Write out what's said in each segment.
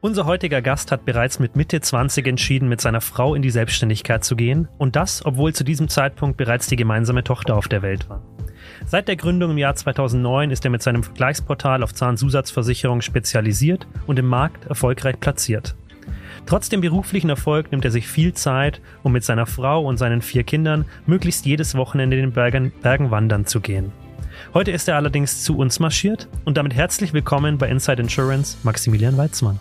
Unser heutiger Gast hat bereits mit Mitte 20 entschieden, mit seiner Frau in die Selbstständigkeit zu gehen und das, obwohl zu diesem Zeitpunkt bereits die gemeinsame Tochter auf der Welt war. Seit der Gründung im Jahr 2009 ist er mit seinem Vergleichsportal auf Zahnzusatzversicherung spezialisiert und im Markt erfolgreich platziert. Trotz dem beruflichen Erfolg nimmt er sich viel Zeit, um mit seiner Frau und seinen vier Kindern möglichst jedes Wochenende in den Bergen, Bergen wandern zu gehen. Heute ist er allerdings zu uns marschiert und damit herzlich willkommen bei Inside Insurance, Maximilian Weizmann.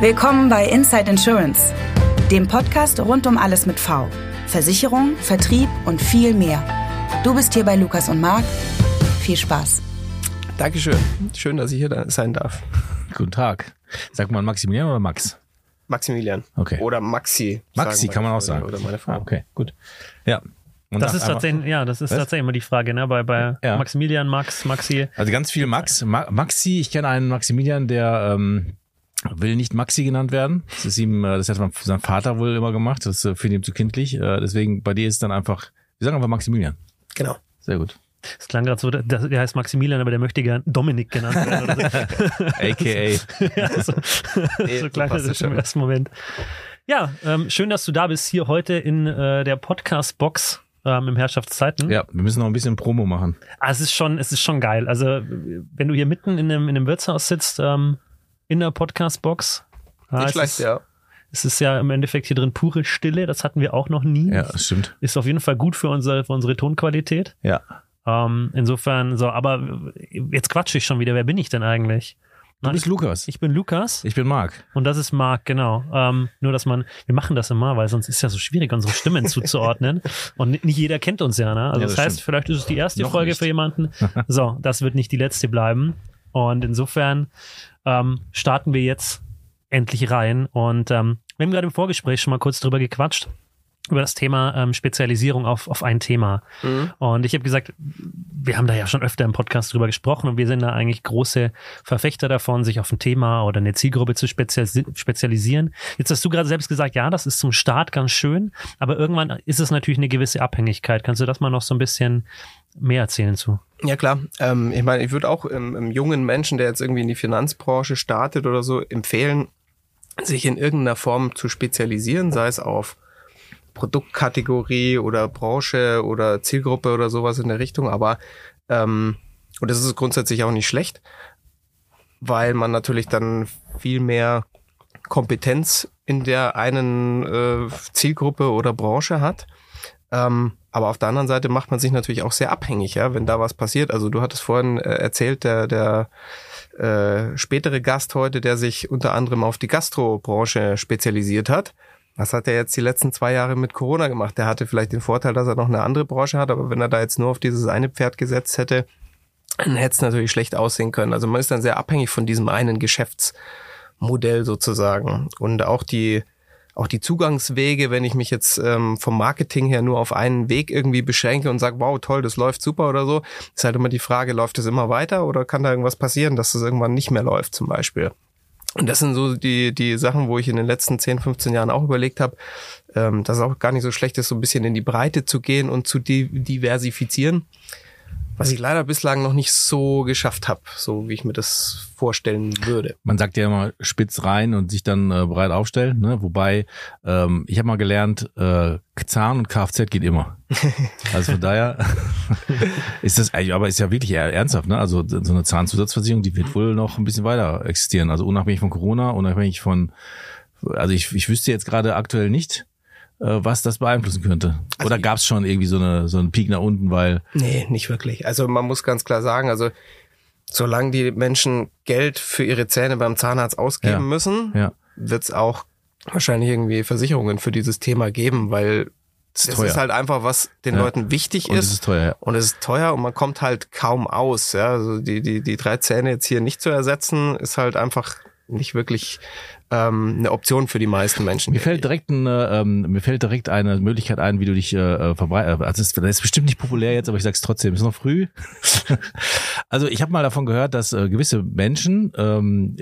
Willkommen bei Inside Insurance, dem Podcast rund um alles mit V. Versicherung, Vertrieb und viel mehr. Du bist hier bei Lukas und Marc. Viel Spaß. Dankeschön. Schön, dass ich hier sein darf. Guten Tag. Sagt man Maximilian oder Max? Maximilian. Okay. Oder Maxi. Maxi kann man auch sagen. Oder meine Frau. Ah, okay, gut. Ja. Und Das ist tatsächlich, ja, das ist Was? tatsächlich immer die Frage, ne? Bei, bei Ja. Maximilian, Max, Maxi. Also ganz viel Max. Ma Maxi, ich kenne einen Maximilian, der ähm, will nicht Maxi genannt werden. Das ist ihm, äh, das hat sein Vater wohl immer gemacht. Das äh, finde ich ihm zu kindlich. Äh, deswegen bei dir ist dann einfach, wir sagen einfach Maximilian. Genau. Sehr gut. Das klang gerade so, der, der heißt Maximilian, aber der möchte gern Dominik genannt werden. So. AKA. ja, so, Nee, so klang das es im schon. ersten Moment. Ja, ähm, schön, dass du da bist, hier heute in äh, der Podcast-Box ähm, im Herrschaftszeiten. Ja, wir müssen noch ein bisschen Promo machen. Ah, es ist schon, es ist schon geil. Also, wenn du hier mitten in einem, in einem Wirtshaus sitzt, ähm, in der Podcast-Box. ah, Nicht es schlecht, ist, ja. Es ist ja im Endeffekt hier drin pure Stille. Das hatten wir auch noch nie. Ja, das stimmt. Ist auf jeden Fall gut für unsere, für unsere Tonqualität. Ja. Ähm, insofern, so, aber jetzt quatsche ich schon wieder. Wer bin ich denn eigentlich? Du bist Lukas. Ich bin Lukas Ich bin Marc. und das ist Marc, genau. Ähm, nur, dass man, wir machen das immer, weil sonst ist ja so schwierig, unsere Stimmen zuzuordnen. Und nicht jeder kennt uns ja, ne? Also Ja, das, das heißt, vielleicht ist es die erste Noch Folge nicht. für jemanden. So, das wird nicht die letzte bleiben. Und insofern ähm, starten wir jetzt endlich rein. Und ähm, wir haben gerade im Vorgespräch schon mal kurz drüber gequatscht, über das Thema ähm, Spezialisierung auf, auf ein Thema. Mhm. Und ich habe gesagt, wir haben da ja schon öfter im Podcast drüber gesprochen und wir sind da eigentlich große Verfechter davon, sich auf ein Thema oder eine Zielgruppe zu spezialisi spezialisieren. Jetzt hast du gerade selbst gesagt, ja, das ist zum Start ganz schön, aber irgendwann ist es natürlich eine gewisse Abhängigkeit. Kannst du das mal noch so ein bisschen mehr erzählen zu? Ja klar, ähm, ich meine, ich würde auch ähm, einem jungen Menschen, der jetzt irgendwie in die Finanzbranche startet oder so, empfehlen, sich in irgendeiner Form zu spezialisieren, sei es auf Produktkategorie oder Branche oder Zielgruppe oder sowas in der Richtung. Aber ähm, und das ist grundsätzlich auch nicht schlecht, weil man natürlich dann viel mehr Kompetenz in der einen äh, Zielgruppe oder Branche hat. Ähm, aber auf der anderen Seite macht man sich natürlich auch sehr abhängig, ja, wenn da was passiert. Also du hattest vorhin äh, erzählt, der, der äh, spätere Gast heute, der sich unter anderem auf die Gastrobranche spezialisiert hat. Was hat er jetzt die letzten zwei Jahre mit Corona gemacht? Der hatte vielleicht den Vorteil, dass er noch eine andere Branche hat, aber wenn er da jetzt nur auf dieses eine Pferd gesetzt hätte, dann hätte es natürlich schlecht aussehen können. Also man ist dann sehr abhängig von diesem einen Geschäftsmodell sozusagen. Und auch die, auch die Zugangswege, wenn ich mich jetzt ähm, vom Marketing her nur auf einen Weg irgendwie beschränke und sage, wow, toll, das läuft super oder so, ist halt immer die Frage, läuft das immer weiter oder kann da irgendwas passieren, dass das irgendwann nicht mehr läuft zum Beispiel. Und das sind so die, die Sachen, wo ich in den letzten 10, 15 Jahren auch überlegt habe, ähm, dass es auch gar nicht so schlecht ist, so ein bisschen in die Breite zu gehen und zu di diversifizieren. Was ich leider bislang noch nicht so geschafft habe, so wie ich mir das vorstellen würde. Man sagt ja immer spitz rein und sich dann äh, breit aufstellen. Ne? Wobei, ähm, ich habe mal gelernt, äh, Zahn und Kfz geht immer. Also von daher ist das, aber ist ja wirklich ernsthaft. Ne? Also so eine Zahnzusatzversicherung, die wird wohl noch ein bisschen weiter existieren. Also unabhängig von Corona, unabhängig von, also ich, ich wüsste jetzt gerade aktuell nicht, was das beeinflussen könnte. Also Oder gab es schon irgendwie so eine so einen Peak nach unten, weil Nee, nicht wirklich. Also man muss ganz klar sagen, also solange die Menschen Geld für ihre Zähne beim Zahnarzt ausgeben Ja. müssen, ja, wird es auch wahrscheinlich irgendwie Versicherungen für dieses Thema geben, weil das ist ist halt einfach, was den Ja. Leuten wichtig und es ist. ist teuer. Ja. Und es ist teuer und man kommt halt kaum aus. Ja? Also die, die, die drei Zähne jetzt hier nicht zu ersetzen, ist halt einfach nicht wirklich ähm, eine Option für die meisten Menschen. Mir fällt direkt eine, ähm, mir fällt direkt eine Möglichkeit ein, wie du dich äh, verbreitest. Also das, das ist bestimmt nicht populär jetzt, aber ich sag's trotzdem, ist noch früh. also ich habe mal davon gehört, dass äh, gewisse Menschen, ähm,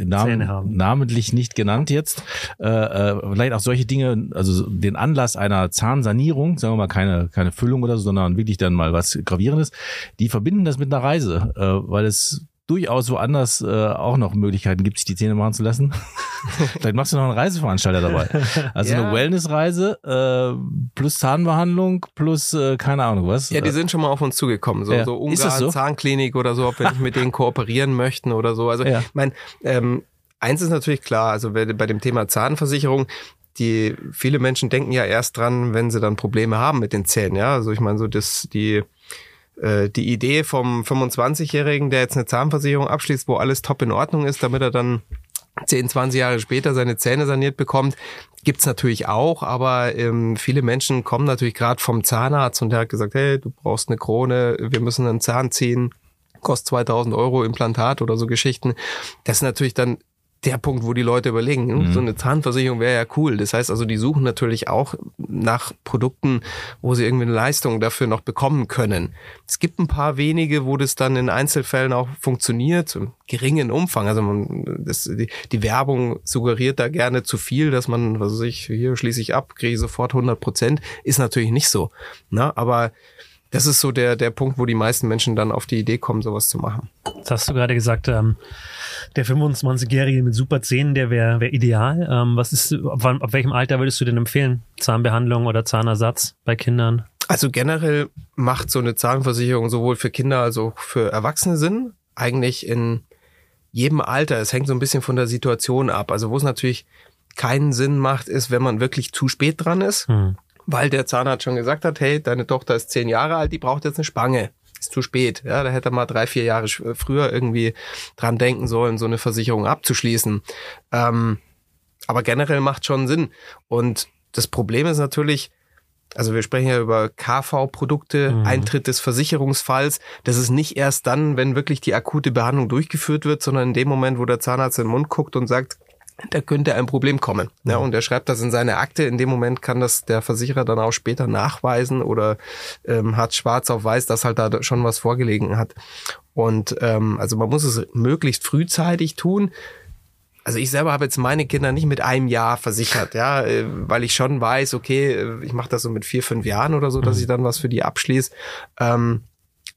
haben. namentlich nicht genannt jetzt, äh, äh, vielleicht auch solche Dinge, also den Anlass einer Zahnsanierung, sagen wir mal keine keine Füllung oder so, sondern wirklich dann mal was gravierendes, die verbinden das mit einer Reise, äh, weil es durchaus woanders äh, auch noch Möglichkeiten gibt, sich die Zähne machen zu lassen. Vielleicht machst du noch einen Reiseveranstalter dabei. Also Ja. eine Wellnessreise äh, plus Zahnbehandlung plus äh, keine Ahnung was. Ja, die sind schon mal auf uns zugekommen. So, Ja. so Ungarn, so? Zahnklinik oder so, ob wir nicht mit denen kooperieren möchten oder so. Also, Ja. ich mein, ähm, eins ist natürlich klar, also bei dem Thema Zahnversicherung, die viele Menschen denken ja erst dran, wenn sie dann Probleme haben mit den Zähnen. Ja, also ich meine, so das, die, die Idee vom 25-Jährigen, der jetzt eine Zahnversicherung abschließt, wo alles top in Ordnung ist, damit er dann 10, 20 Jahre später seine Zähne saniert bekommt, gibt's natürlich auch, aber ähm, viele Menschen kommen natürlich gerade vom Zahnarzt und der hat gesagt, hey, du brauchst eine Krone, wir müssen einen Zahn ziehen, kostet 2000 Euro Implantat oder so Geschichten. Das ist natürlich dann der Punkt, wo die Leute überlegen, hm, so eine Zahnversicherung wäre ja cool. Das heißt also, die suchen natürlich auch nach Produkten, wo sie irgendwie eine Leistung dafür noch bekommen können. Es gibt ein paar wenige, wo das dann in Einzelfällen auch funktioniert, im geringen Umfang. Also man, das, die, die Werbung suggeriert da gerne zu viel, dass man, was weiß ich, hier schließe ich ab, kriege ich sofort 100 Prozent. Ist natürlich nicht so. Na, aber das ist so der, der Punkt, wo die meisten Menschen dann auf die Idee kommen, sowas zu machen. Jetzt hast du gerade gesagt, ähm, der 25-Jährige mit super Zähnen, der wäre wär ideal. Ähm, was ist, ab, wann- ab welchem Alter würdest du denn empfehlen? Zahnbehandlung oder Zahnersatz bei Kindern? Also generell macht so eine Zahnversicherung sowohl für Kinder als auch für Erwachsene Sinn. Eigentlich in jedem Alter. Es hängt so ein bisschen von der Situation ab. Also wo es natürlich keinen Sinn macht, ist, wenn man wirklich zu spät dran ist, Hm. Weil der Zahnarzt schon gesagt hat, hey, deine Tochter ist zehn Jahre alt, die braucht jetzt eine Spange. Ist zu spät. Ja, da hätte er mal drei, vier Jahre früher irgendwie dran denken sollen, so eine Versicherung abzuschließen. Ähm, aber generell macht schon Sinn. Und das Problem ist natürlich, also wir sprechen ja über KV-Produkte, Mhm. Eintritt des Versicherungsfalls. Das ist nicht erst dann, wenn wirklich die akute Behandlung durchgeführt wird, sondern in dem Moment, wo der Zahnarzt in den Mund guckt und sagt, da könnte ein Problem kommen. Ja, und er schreibt das in seine Akte. In dem Moment kann das der Versicherer dann auch später nachweisen oder ähm, hat schwarz auf weiß, dass halt da schon was vorgelegen hat. Und ähm, also man muss es möglichst frühzeitig tun. Also ich selber habe jetzt meine Kinder nicht mit einem Jahr versichert, ja, äh, weil ich schon weiß, okay, äh, ich mache das so mit vier, fünf Jahren oder so, dass ich dann was für die abschließe. Ähm,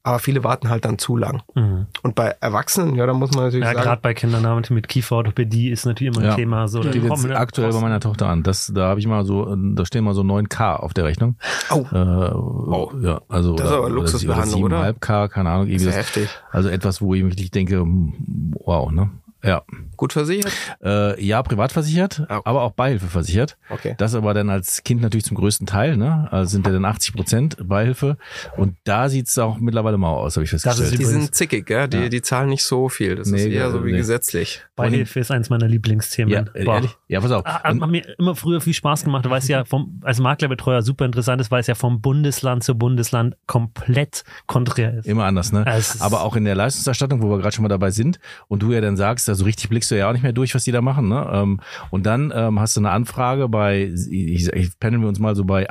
aber viele warten halt dann zu lang. Mhm. Und bei Erwachsenen, ja, da muss man natürlich Ja, sagen, gerade bei Kindern damit mit Kieferorthopädie ist natürlich immer ein Ja. Thema. So, da Steht jetzt kommen wir- aktuell bei meiner Tochter an. Das, da habe ich mal so, da stehen mal so 9K auf der Rechnung. oh, Äh, ja, also Das ist aber Luxusbehandlung, oder? 7,5K, keine Ahnung. irgendwie das- heftig. Also etwas, wo ich wirklich denke, hm, wow, ne? Ja. Gut versichert? Äh, ja, privat versichert, Ah, okay. aber auch Beihilfe versichert. Okay. Das aber dann als Kind natürlich zum größten Teil, ne? Also sind ja dann 80 Prozent Beihilfe. Und da sieht's auch mittlerweile mal aus, habe ich festgestellt. ist Die sind zickig, ja? Die, Ja. die zahlen nicht so viel. Das Nee, ist eher so wie nee. gesetzlich. Beihilfe ist eins meiner Lieblingsthemen. ja, Boah. ehrlich? Ja, pass auf. Ah, Hat Und- mir immer früher viel Spaß gemacht, weil es ja vom, als Maklerbetreuer super interessant ist, weil es ja vom Bundesland zu Bundesland komplett konträr ist. Immer anders, ne? Es Aber auch in der Leistungserstattung, wo wir gerade schon mal dabei sind und du ja dann sagst, also richtig blickst du ja auch nicht mehr durch, was die da machen, ne? Ähm, Und dann ähm, hast du eine Anfrage bei, ich, ich pendeln wir uns mal so bei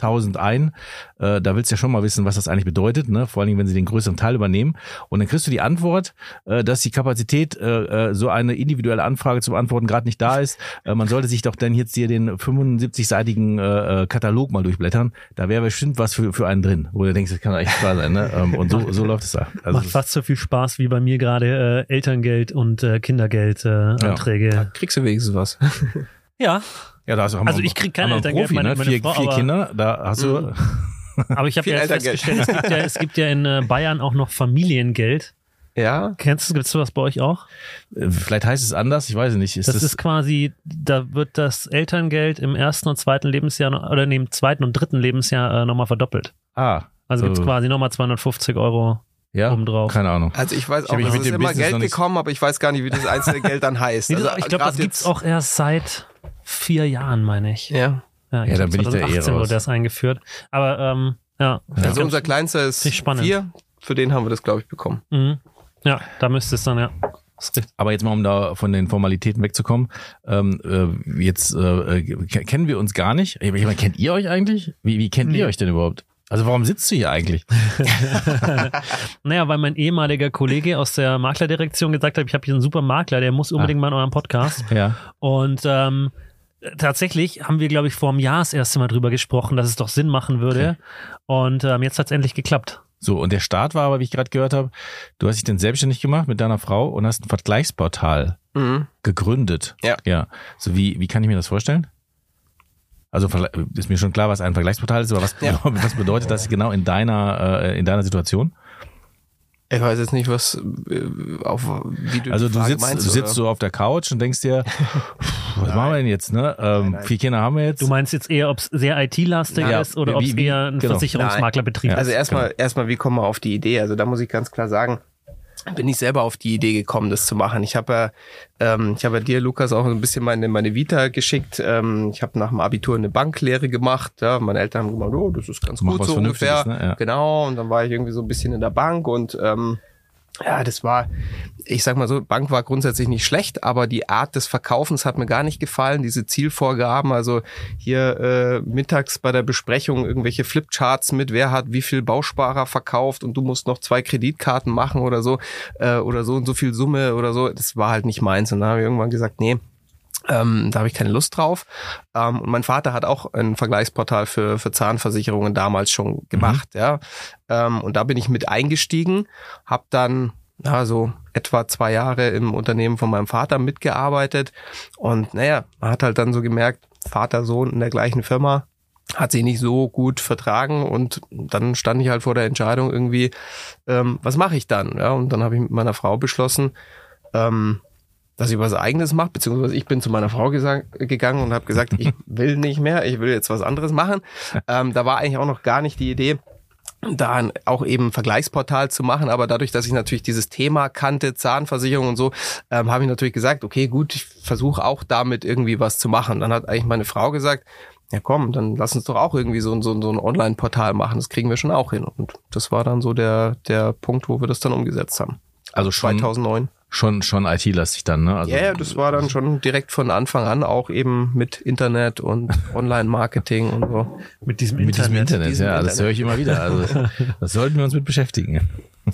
8000 ein. Äh, da willst du ja schon mal wissen, was das eigentlich bedeutet, ne? Vor allen Dingen, wenn sie den größeren Teil übernehmen. Und dann kriegst du die Antwort, äh, dass die Kapazität, äh, äh, so eine individuelle Anfrage zu beantworten gerade nicht da ist. Äh, man sollte sich doch dann jetzt hier den 75-seitigen äh, äh, Katalog mal durchblättern. Da wäre bestimmt was für, für einen drin, wo du denkst, das kann doch echt wahr sein, ne? Ähm, und so, so läuft es da. Also Macht fast so viel Spaß wie bei mir gerade äh, Elterngeld und äh, Kindergeldanträge. Äh, Anträge. Kriegst du wenigstens was? ja. Ja, da hast du haben Also wir- ich krieg kein Elterngeld, Profi, meine- ne? meine vier, Frau, vier aber- Kinder, da hast du. Aber ich habe ja festgestellt, es gibt ja, es gibt ja in äh, Bayern auch noch Familiengeld. Ja. Kennst du, gibt's sowas bei euch auch? Äh, Vielleicht heißt es anders, ich weiß es nicht. Ist Das, das, ist quasi, da wird das Elterngeld im ersten und zweiten Lebensjahr oder nee, im zweiten und dritten Lebensjahr äh, nochmal verdoppelt. ah, Also gibt's äh, quasi nochmal 250 Euro. ja, obendrauf. Keine Ahnung. Also ich weiß Ich auch, hab mich es mit ist dem immer Business Geld gekommen, aber ich weiß gar nicht, wie das einzelne Geld dann heißt. Nee, das, Also ich glaube, das gibt's jetzt- auch erst seit vier Jahren, meine ich. Ja. Ja, Ja, dann bin ich da eh 2018 wurde das eingeführt. Aber ähm, ja. Also unser Kleinster ist vier. Für den haben wir das, glaube ich, bekommen. Mhm. Ja, da müsste es dann, ja. Aber jetzt mal, um da von den Formalitäten wegzukommen, ähm, äh, jetzt äh, äh, ke- kennen wir uns gar nicht. Ich meine, kennt ihr euch eigentlich? Wie, wie kennt Nee. ihr euch denn überhaupt? Also warum sitzt du hier eigentlich? Naja, weil mein ehemaliger Kollege aus der Maklerdirektion gesagt hat, ich habe hier einen super Makler, der muss unbedingt mal in eurem Podcast. Ja. Und ähm, tatsächlich haben wir, glaube ich, vor einem Jahr das erste Mal drüber gesprochen, dass es doch Sinn machen würde. Und ähm, jetzt hat es endlich geklappt. So, und der Start war aber, wie ich gerade gehört habe, du hast dich dann selbstständig gemacht mit deiner Frau und hast ein Vergleichsportal Mhm. gegründet. Ja. Ja. So, wie, wie kann ich mir das vorstellen? Also ist mir schon klar, was ein Vergleichsportal ist, aber was, Ja. was bedeutet das genau in deiner, äh, in deiner Situation? Ich weiß jetzt nicht, was äh, auf wie du Also die du Frage sitzt, meinst, du sitzt oder? so auf der Couch und denkst dir, was machen wir denn jetzt, ne? Ähm, nein. vier Kinder haben wir jetzt. Du meinst jetzt eher, ob es sehr IT-lastig Ja, ist oder ob es eher ein genau. Versicherungsmaklerbetrieb Also ist? erstmal, genau. erstmal, wie kommen wir auf die Idee? Also da muss ich ganz klar sagen, bin ich selber auf die Idee gekommen, das zu machen. Ich habe ja, ähm, ich habe ja dir, Lukas, auch ein bisschen meine, meine Vita geschickt. Ähm, ich habe nach dem Abitur eine Banklehre gemacht. Ja, meine Eltern haben gemeint, oh, das ist ganz Mach gut was so ungefähr. ne? Ja. Genau. Und dann war ich irgendwie so ein bisschen in der Bank und ähm, ja, das war, ich sag mal so, Bank war grundsätzlich nicht schlecht, aber die Art des Verkaufens hat mir gar nicht gefallen. Diese Zielvorgaben, also hier äh, mittags bei der Besprechung irgendwelche Flipcharts mit, wer hat wie viel Bausparer verkauft und du musst noch zwei Kreditkarten machen oder so äh, oder so und so viel Summe oder so. Das war halt nicht meins. Und dann habe ich irgendwann gesagt, nee, ähm, da habe ich keine Lust drauf. Ähm, und mein Vater hat auch ein Vergleichsportal für, für Zahnversicherungen damals schon gemacht, ja. Ähm, und da bin ich mit eingestiegen, habe dann ja, so etwa zwei Jahre im Unternehmen von meinem Vater mitgearbeitet. Und naja, man hat halt dann so gemerkt, Vater, Sohn in der gleichen Firma, hat sich nicht so gut vertragen und dann stand ich halt vor der Entscheidung irgendwie, ähm, was mache ich dann? Ja, und dann habe ich mit meiner Frau beschlossen, ähm, dass ich was eigenes mache, beziehungsweise ich bin zu meiner Frau gegangen und habe gesagt, ich will nicht mehr, ich will jetzt was anderes machen. Ähm, da war eigentlich auch noch gar nicht die Idee, da auch eben ein Vergleichsportal zu machen, aber dadurch, dass ich natürlich dieses Thema kannte, Zahnversicherung und so, ähm, habe ich natürlich gesagt, okay, gut, ich versuche auch damit irgendwie was zu machen. Dann hat eigentlich meine Frau gesagt, ja komm, dann lass uns doch auch irgendwie so, ein- so, so ein Online-Portal machen, das kriegen wir schon auch hin. Und das war dann so der, der Punkt, wo wir das dann umgesetzt haben. also schon, 2009. schon, schon IT-lastig dann, ne? Also, Ja, ja, das war dann schon direkt von Anfang an auch eben mit Internet und Online-Marketing und so. mit diesem mit diesem Internet, diesem ja, das Internet. höre ich immer wieder. Also, das sollten wir uns mit beschäftigen.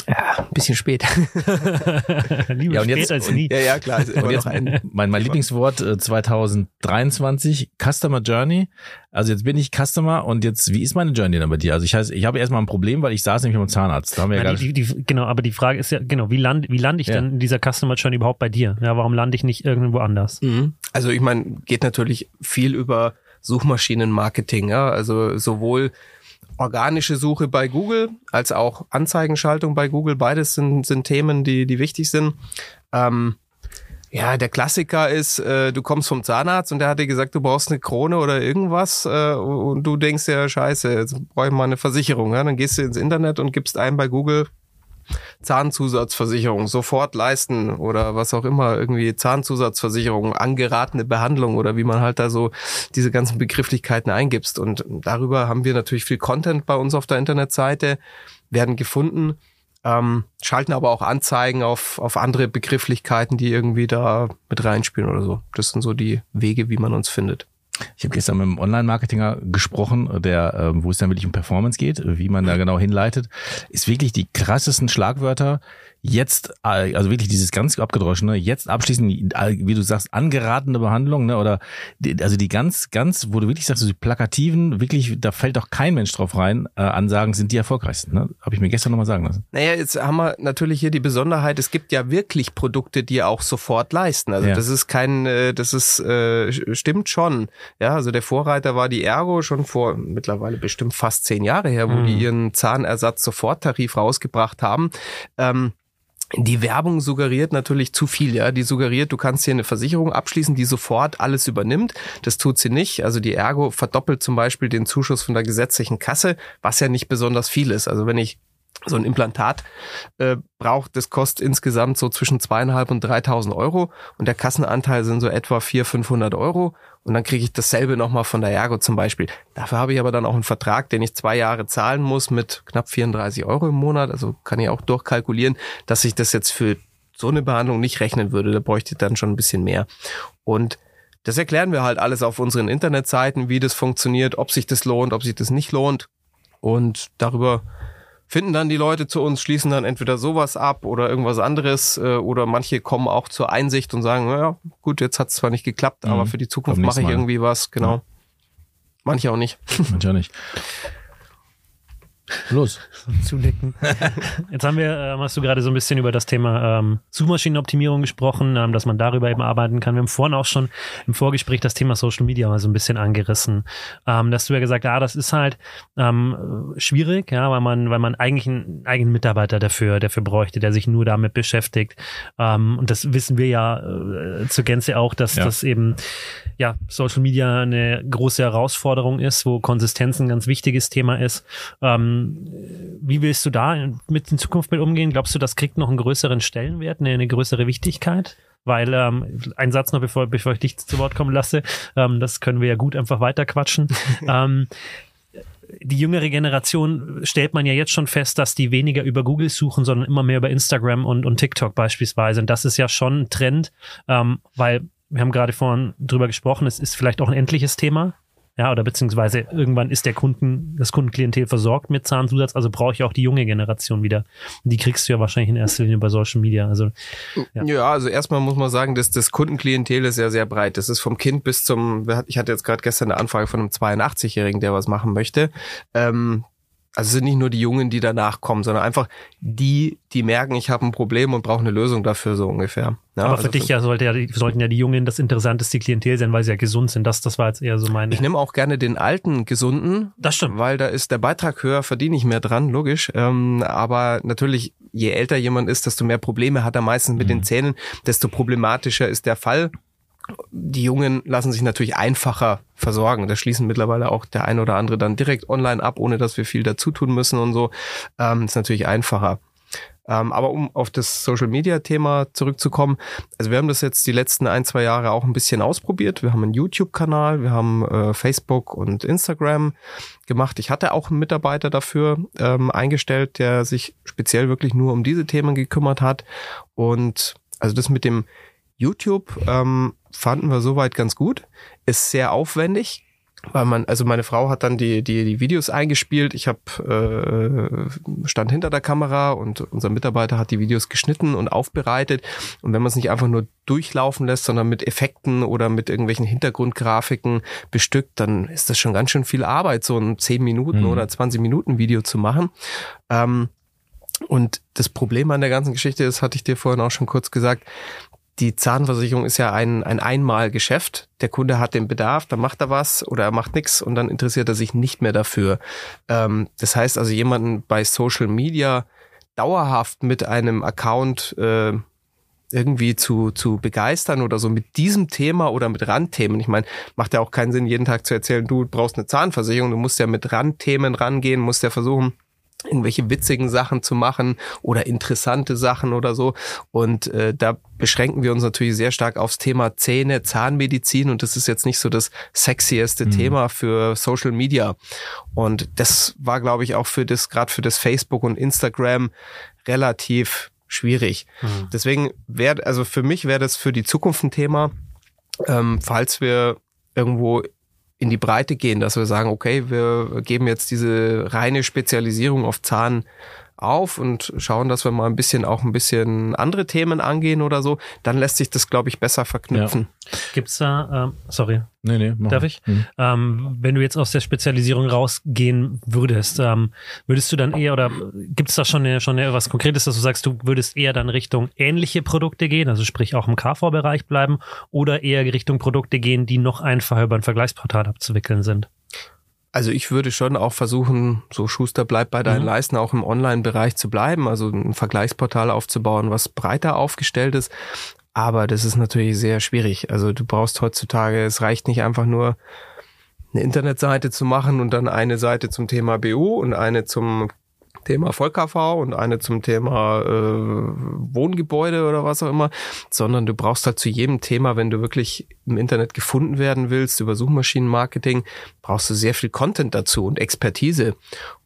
Ja, ein bisschen spät. Lieber Ja, und spät jetzt- als und- nie. ja, ja, klar. Und jetzt ein, mein, mein Lieblingswort äh, 2023, Customer Journey. Also jetzt bin ich Customer und jetzt, wie ist meine Journey dann bei dir? Also ich heißt, ich habe erstmal ein Problem, weil ich saß nämlich beim Zahnarzt. Da haben wir ja die, die, die, genau, aber die Frage ist ja, genau, wie lande wie land ich Ja. denn in dieser Customer Journey überhaupt bei dir? Ja, warum lande ich nicht irgendwo anders? Mhm. Also ich meine, geht natürlich viel über Suchmaschinenmarketing, ja. Also sowohl organische Suche bei Google als auch Anzeigenschaltung bei Google. Beides sind, sind Themen, die, die wichtig sind. Ähm, ja, der Klassiker ist, äh, du kommst vom Zahnarzt und der hat dir gesagt, du brauchst eine Krone oder irgendwas äh, und du denkst ja, scheiße, jetzt brauche ich mal eine Versicherung. Ja? Dann gehst du ins Internet und gibst ein bei Google Zahnzusatzversicherung sofort leisten oder was auch immer, irgendwie Zahnzusatzversicherung, angeratene Behandlung oder wie man halt da so diese ganzen Begrifflichkeiten eingibst. Und darüber haben wir natürlich viel Content bei uns auf der Internetseite, werden gefunden, ähm, schalten aber auch Anzeigen auf, auf andere Begrifflichkeiten, die irgendwie da mit reinspielen oder so. Das sind so die Wege, wie man uns findet. Ich habe gestern mit einem Online-Marketinger gesprochen, der, ähm, wo es dann wirklich um Performance geht, wie man da genau hinleitet. Ist wirklich die krassesten Schlagwörter. Jetzt, äh, also wirklich dieses ganz abgedroschene, jetzt abschließend, äh, wie du sagst, angeratene Behandlung, ne? Oder die, also die ganz, ganz, wo du wirklich sagst, so die plakativen, wirklich, da fällt doch kein Mensch drauf rein, äh, Ansagen sind die erfolgreichsten. Ne? Habe ich mir gestern nochmal sagen lassen. Naja, jetzt haben wir natürlich hier die Besonderheit, es gibt ja wirklich Produkte, die auch sofort leisten. Also Ja. das ist kein, äh, das ist, äh, stimmt schon. Ja, also der Vorreiter war die Ergo schon vor mittlerweile bestimmt fast zehn Jahre her, wo die ihren Zahnersatz-Soforttarif rausgebracht haben. Ähm, die Werbung suggeriert natürlich zu viel, ja. Die suggeriert, du kannst hier eine Versicherung abschließen, die sofort alles übernimmt. Das tut sie nicht. Also die Ergo verdoppelt zum Beispiel den Zuschuss von der gesetzlichen Kasse, was ja nicht besonders viel ist. Also wenn ich so ein Implantat äh, braucht, das kostet insgesamt so zwischen zweieinhalb und 3.000 Euro und der Kassenanteil sind so etwa 400, 500 Euro und dann kriege ich dasselbe nochmal von der Ergo zum Beispiel. Dafür habe ich aber dann auch einen Vertrag, den ich zwei Jahre zahlen muss mit knapp 34 Euro im Monat, also kann ich auch durchkalkulieren, dass ich das jetzt für so eine Behandlung nicht rechnen würde, da bräuchte ich dann schon ein bisschen mehr. Und das erklären wir halt alles auf unseren Internetseiten, wie das funktioniert, ob sich das lohnt, ob sich das nicht lohnt. Und darüber finden dann die Leute zu uns, schließen dann entweder sowas ab oder irgendwas anderes äh, oder manche kommen auch zur Einsicht und sagen, naja, gut, jetzt hat es zwar nicht geklappt, Mhm. aber für die Zukunft mache ich Mal. irgendwie was, genau. Ja. Manche auch nicht. Manchmal nicht. Los. Zunicken. Jetzt haben wir, ähm, hast du gerade so ein bisschen über das Thema ähm, Suchmaschinenoptimierung gesprochen, ähm, dass man darüber eben arbeiten kann. Wir haben vorhin auch schon im Vorgespräch das Thema Social Media mal so ein bisschen angerissen. Ähm, dass du ja gesagt, ah, das ist halt ähm, schwierig, ja, weil man, weil man eigentlich einen eigenen Mitarbeiter dafür, dafür bräuchte, der sich nur damit beschäftigt. Ähm, und das wissen wir ja äh, zur Gänze auch, dass Ja. das eben ja Social Media eine große Herausforderung ist, wo Konsistenz ein ganz wichtiges Thema ist. Ähm, wie willst du da mit in Zukunft mit umgehen? Glaubst du, das kriegt noch einen größeren Stellenwert, eine, eine größere Wichtigkeit? Weil ähm, ein Satz noch, bevor, bevor ich dich zu Wort kommen lasse, ähm, das können wir ja gut einfach weiterquatschen. ähm, die jüngere Generation stellt man ja jetzt schon fest, dass die weniger über Google suchen, sondern immer mehr über Instagram und, und TikTok beispielsweise. Und das ist ja schon ein Trend, ähm, weil wir haben gerade vorhin drüber gesprochen, es ist vielleicht auch ein endliches Thema. Ja, oder beziehungsweise irgendwann ist der Kunden, das Kundenklientel versorgt mit Zahnzusatz, also brauche ich auch die junge Generation wieder. Die kriegst du ja wahrscheinlich in erster Linie bei Social Media. Also Ja. Ja. also erstmal muss man sagen, dass das Kundenklientel ist ja sehr breit. Das ist vom Kind bis zum, ich hatte jetzt gerade gestern eine Anfrage von einem 82-Jährigen, der was machen möchte. Ähm, also es sind nicht nur die Jungen, die danach kommen, sondern einfach die, die merken, ich habe ein Problem und brauche eine Lösung dafür, so ungefähr. Ja, aber also für dich ja sollte ja, sollten ja die Jungen das interessanteste Klientel sein, weil sie ja gesund sind. Das, das war jetzt eher so meine. Ich nehme auch gerne den alten Gesunden, das stimmt. weil da ist der Beitrag höher, verdiene ich mehr dran, logisch. Ähm, aber natürlich, je älter jemand ist, desto mehr Probleme hat er meistens mit den Zähnen, desto problematischer ist der Fall. Die Jungen lassen sich natürlich einfacher versorgen. Da schließen mittlerweile auch der ein oder andere dann direkt online ab, ohne dass wir viel dazu tun müssen und so. Ähm, ist natürlich einfacher. Ähm, aber um auf das Social Media Thema zurückzukommen, also wir haben das jetzt die letzten ein, zwei Jahre auch ein bisschen ausprobiert. Wir haben einen YouTube-Kanal, wir haben äh, Facebook und Instagram gemacht. Ich hatte auch einen Mitarbeiter dafür ähm, eingestellt, der sich speziell wirklich nur um diese Themen gekümmert hat. Und also das mit dem YouTube ähm, fanden wir soweit ganz gut. Ist sehr aufwendig, weil man, also meine Frau hat dann die die, die Videos eingespielt. Ich habe äh, stand hinter der Kamera und unser Mitarbeiter hat die Videos geschnitten und aufbereitet. Und wenn man es nicht einfach nur durchlaufen lässt, sondern mit Effekten oder mit irgendwelchen Hintergrundgrafiken bestückt, dann ist das schon ganz schön viel Arbeit, so ein 10 Minuten Mhm. oder 20 Minuten Video zu machen. Ähm, und das Problem an der ganzen Geschichte ist, hatte ich dir vorhin auch schon kurz gesagt, die Zahnversicherung ist ja ein, ein Einmalgeschäft. Der Kunde hat den Bedarf, dann macht er was oder er macht nichts und dann interessiert er sich nicht mehr dafür. Ähm, das heißt also, jemanden bei Social Media dauerhaft mit einem Account äh, irgendwie zu, zu begeistern oder so mit diesem Thema oder mit Randthemen. Ich meine, macht ja auch keinen Sinn, jeden Tag zu erzählen, du brauchst eine Zahnversicherung, du musst ja mit Randthemen rangehen, musst ja versuchen, irgendwelche witzigen Sachen zu machen oder interessante Sachen oder so. Und äh, da beschränken wir uns natürlich sehr stark aufs Thema Zähne, Zahnmedizin und das ist jetzt nicht so das sexieste Thema für Social Media. Und das war, glaube ich, auch für das, gerade für das Facebook und Instagram relativ schwierig. Deswegen wäre, also für mich wäre das für die Zukunft ein Thema, ähm, falls wir irgendwo in die Breite gehen, dass wir sagen, okay, wir geben jetzt diese reine Spezialisierung auf Zahn auf und schauen, dass wir mal ein bisschen auch ein bisschen andere Themen angehen oder so, dann lässt sich das, glaube ich, besser verknüpfen. Gibt's da, ähm, sorry, Nee, nee, mach Darf ich? Mhm. Ähm, wenn du jetzt aus der Spezialisierung rausgehen würdest, ähm, würdest du dann eher oder gibt es da schon, eine, schon eine, was Konkretes, dass du sagst, du würdest eher dann Richtung ähnliche Produkte gehen, also sprich auch im KV-Bereich bleiben oder eher Richtung Produkte gehen, die noch einfacher über ein Vergleichsportal abzuwickeln sind? Also ich würde schon auch versuchen, so Schuster bleibt bei deinen Mhm. Leisten, auch im Online-Bereich zu bleiben, also ein Vergleichsportal aufzubauen, was breiter aufgestellt ist. Aber das ist natürlich sehr schwierig. Also du brauchst heutzutage, es reicht nicht einfach nur eine Internetseite zu machen und dann eine Seite zum Thema BU und eine zum Thema VollKV und eine zum Thema äh, Wohngebäude oder was auch immer, sondern du brauchst halt zu jedem Thema, wenn du wirklich im Internet gefunden werden willst, über Suchmaschinenmarketing, brauchst du sehr viel Content dazu und Expertise.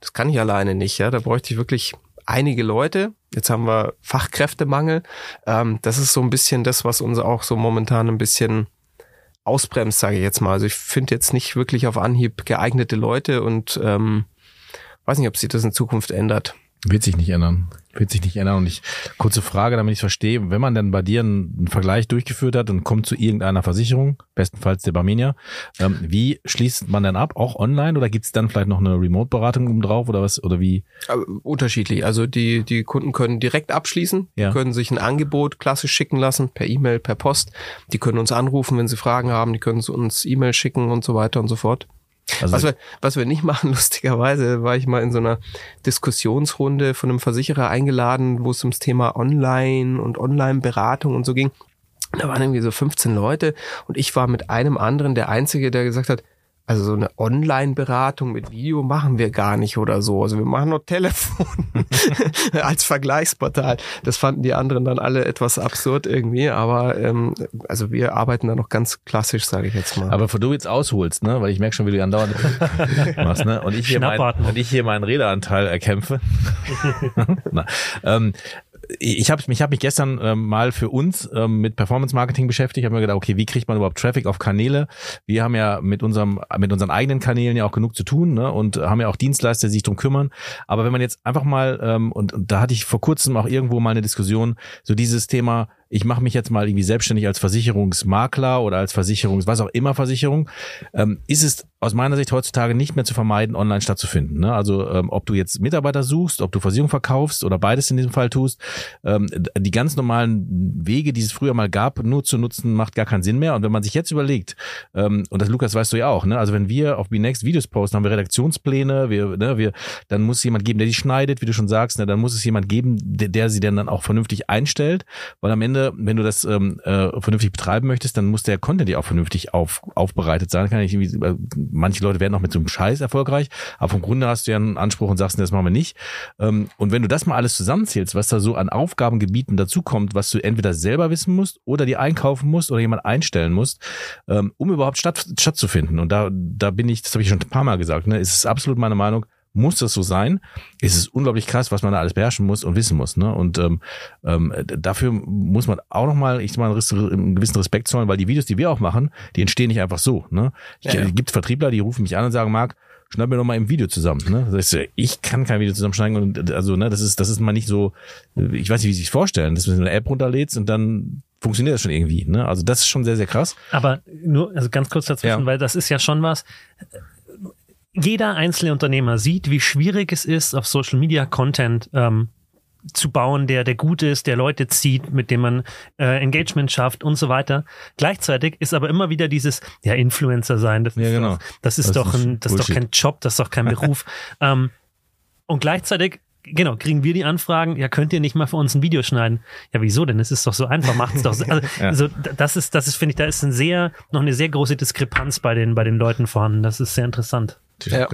Das kann ich alleine nicht, ja. Da bräuchte ich wirklich einige Leute. Jetzt haben wir Fachkräftemangel. Ähm, das ist so ein bisschen das, was uns auch so momentan ein bisschen ausbremst, sage ich jetzt mal. Also ich finde jetzt nicht wirklich auf Anhieb geeignete Leute und ähm, weiß nicht, ob sich das in Zukunft ändert. Wird sich nicht ändern. Wird sich nicht ändern. Und ich, kurze Frage, damit ich es verstehe. Wenn man dann bei dir einen, Vergleich durchgeführt hat und kommt zu irgendeiner Versicherung, bestenfalls der Barmenia, ähm, wie schließt man dann ab? Auch online oder gibt es dann vielleicht noch eine Remote-Beratung oben drauf oder was? Oder wie? Unterschiedlich. Also die, die Kunden können direkt abschließen, ja. können sich ein Angebot klassisch schicken lassen, per E-Mail, per Post. Die können uns anrufen, wenn sie Fragen haben, die können uns E-Mail schicken und so weiter und so fort. Also was, wir, was wir nicht machen, lustigerweise, war ich mal in so einer Diskussionsrunde von einem Versicherer eingeladen, wo es ums Thema Online und Online-Beratung und so ging. Da waren irgendwie so 15 Leute und ich war mit einem anderen der Einzige, der gesagt hat, also so eine Online-Beratung mit Video machen wir gar nicht oder so. Also wir machen nur Telefon als Vergleichsportal. Das fanden die anderen dann alle etwas absurd irgendwie, aber ähm, also wir arbeiten da noch ganz klassisch, sage ich jetzt mal. Aber bevor du jetzt ausholst, ne, weil ich merke schon, wie du andauernd machst, ne, und ich hier, mein, und ich hier meinen Redeanteil erkämpfe. Na, ähm, ich habe mich, hab mich gestern ähm, mal für uns ähm, mit Performance Marketing beschäftigt. Ich habe mir gedacht, okay, wie kriegt man überhaupt Traffic auf Kanäle? Wir haben ja mit unserem mit unseren eigenen Kanälen ja auch genug zu tun ne? und haben ja auch Dienstleister, die sich drum kümmern. Aber wenn man jetzt einfach mal ähm, und, und da hatte ich vor kurzem auch irgendwo mal eine Diskussion, so dieses Thema ich mache mich jetzt mal irgendwie selbstständig als Versicherungsmakler oder als Versicherungs, was auch immer Versicherung, ähm, ist es aus meiner Sicht heutzutage nicht mehr zu vermeiden, online stattzufinden. Ne? Also ähm, ob du jetzt Mitarbeiter suchst, ob du Versicherung verkaufst oder beides in diesem Fall tust, ähm, die ganz normalen Wege, die es früher mal gab, nur zu nutzen, macht gar keinen Sinn mehr. Und wenn man sich jetzt überlegt, ähm, und das Lukas weißt du ja auch, ne? also wenn wir auf BeNext Videos posten, haben wir Redaktionspläne, wir, ne, wir, dann muss es jemand geben, der die schneidet, wie du schon sagst, ne? dann muss es jemand geben, der, der sie dann, dann auch vernünftig einstellt, weil am Ende, wenn du das ähm, äh, vernünftig betreiben möchtest, dann muss der Content ja auch vernünftig auf, aufbereitet sein. Kann ich irgendwie äh, manche Leute werden auch mit so einem Scheiß erfolgreich, aber vom Grunde hast du ja einen Anspruch und sagst, das machen wir nicht. Ähm, und wenn du das mal alles zusammenzählst, was da so an Aufgabengebieten dazukommt, was du entweder selber wissen musst oder dir einkaufen musst oder jemand einstellen musst, ähm, um überhaupt statt, stattzufinden. Und da, da bin ich, das habe ich schon ein paar Mal gesagt, ne, ist es absolut meine Meinung, muss das so sein? Es ist unglaublich krass, was man da alles beherrschen muss und wissen muss. Ne? Und ähm, ähm, dafür muss man auch nochmal, ich mal einen gewissen Respekt zollen, weil die Videos, die wir auch machen, die entstehen nicht einfach so. Ne? Ich, ja, ja. gibt Vertriebler, die rufen mich an und sagen, Marc, schneid mir doch mal im Video zusammen. Ne? Das heißt, ich kann kein Video zusammenschneiden und also ne, das ist das ist mal nicht so. Ich weiß nicht, wie Sie sich vorstellen, dass du eine App runterlädst und dann funktioniert das schon irgendwie. Ne? Also das ist schon sehr sehr krass. Aber nur also ganz kurz dazwischen, ja. weil das ist ja schon was jeder einzelne Unternehmer sieht, wie schwierig es ist, auf Social Media Content ähm, zu bauen, der der gut ist, der Leute zieht, mit dem man äh, Engagement schafft und so weiter. Gleichzeitig ist aber immer wieder dieses ja Influencer sein. Das ja, ist genau. doch, das ist das doch ist ein, das ist doch kein Job, das ist doch kein Beruf. ähm, und gleichzeitig genau, kriegen wir die Anfragen, ja, könnt ihr nicht mal für uns ein Video schneiden? Ja, wieso denn? Es ist doch so einfach, macht es doch so. Also, ja. also, das ist, das ist, finde ich, da ist ein sehr, noch eine sehr große Diskrepanz bei den, bei den Leuten vorhanden. Das ist sehr interessant. Ja.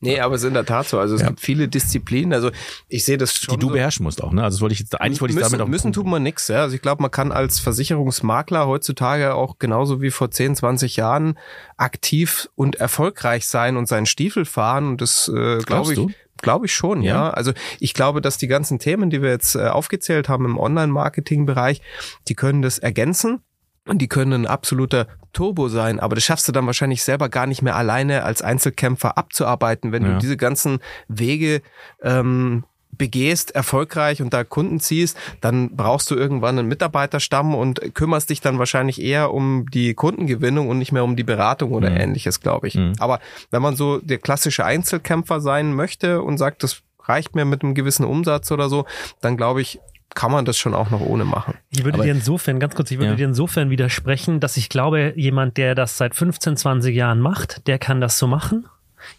Nee, aber es ist in der Tat so. Also es ja. gibt viele Disziplinen. Also ich sehe das schon. Die du so. beherrschen musst auch, ne? Also das wollte ich jetzt, eigentlich wollte ich müssen, damit auch. Müssen tut man nix, ja. Also ich glaube, man kann als Versicherungsmakler heutzutage auch genauso wie vor 10, 20 Jahren aktiv und erfolgreich sein und seinen Stiefel fahren. Und das äh, glaube ich. Du? Glaube ich schon, ja. ja. Also ich glaube, dass die ganzen Themen, die wir jetzt äh, aufgezählt haben im Online-Marketing-Bereich, die können das ergänzen. Und die können ein absoluter Turbo sein, aber das schaffst du dann wahrscheinlich selber gar nicht mehr alleine als Einzelkämpfer abzuarbeiten, wenn ja. du diese ganzen Wege ähm, begehst, erfolgreich und da Kunden ziehst, dann brauchst du irgendwann einen Mitarbeiterstamm und kümmerst dich dann wahrscheinlich eher um die Kundengewinnung und nicht mehr um die Beratung oder mhm. ähnliches, glaube ich. Mhm. Aber wenn man so der klassische Einzelkämpfer sein möchte und sagt, das reicht mir mit einem gewissen Umsatz oder so, dann glaube ich, kann man das schon auch noch ohne machen. Ich würde Aber, dir insofern, ganz kurz, ich würde ja. dir insofern widersprechen, dass ich glaube, jemand, der das seit 15, 20 Jahren macht, der kann das so machen.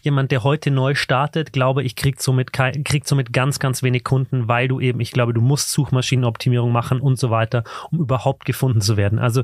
Jemand, der heute neu startet, glaube ich, kriegt somit, kriegt somit ganz, ganz wenig Kunden, weil du eben, ich glaube, du musst Suchmaschinenoptimierung machen und so weiter, um überhaupt gefunden zu werden. Also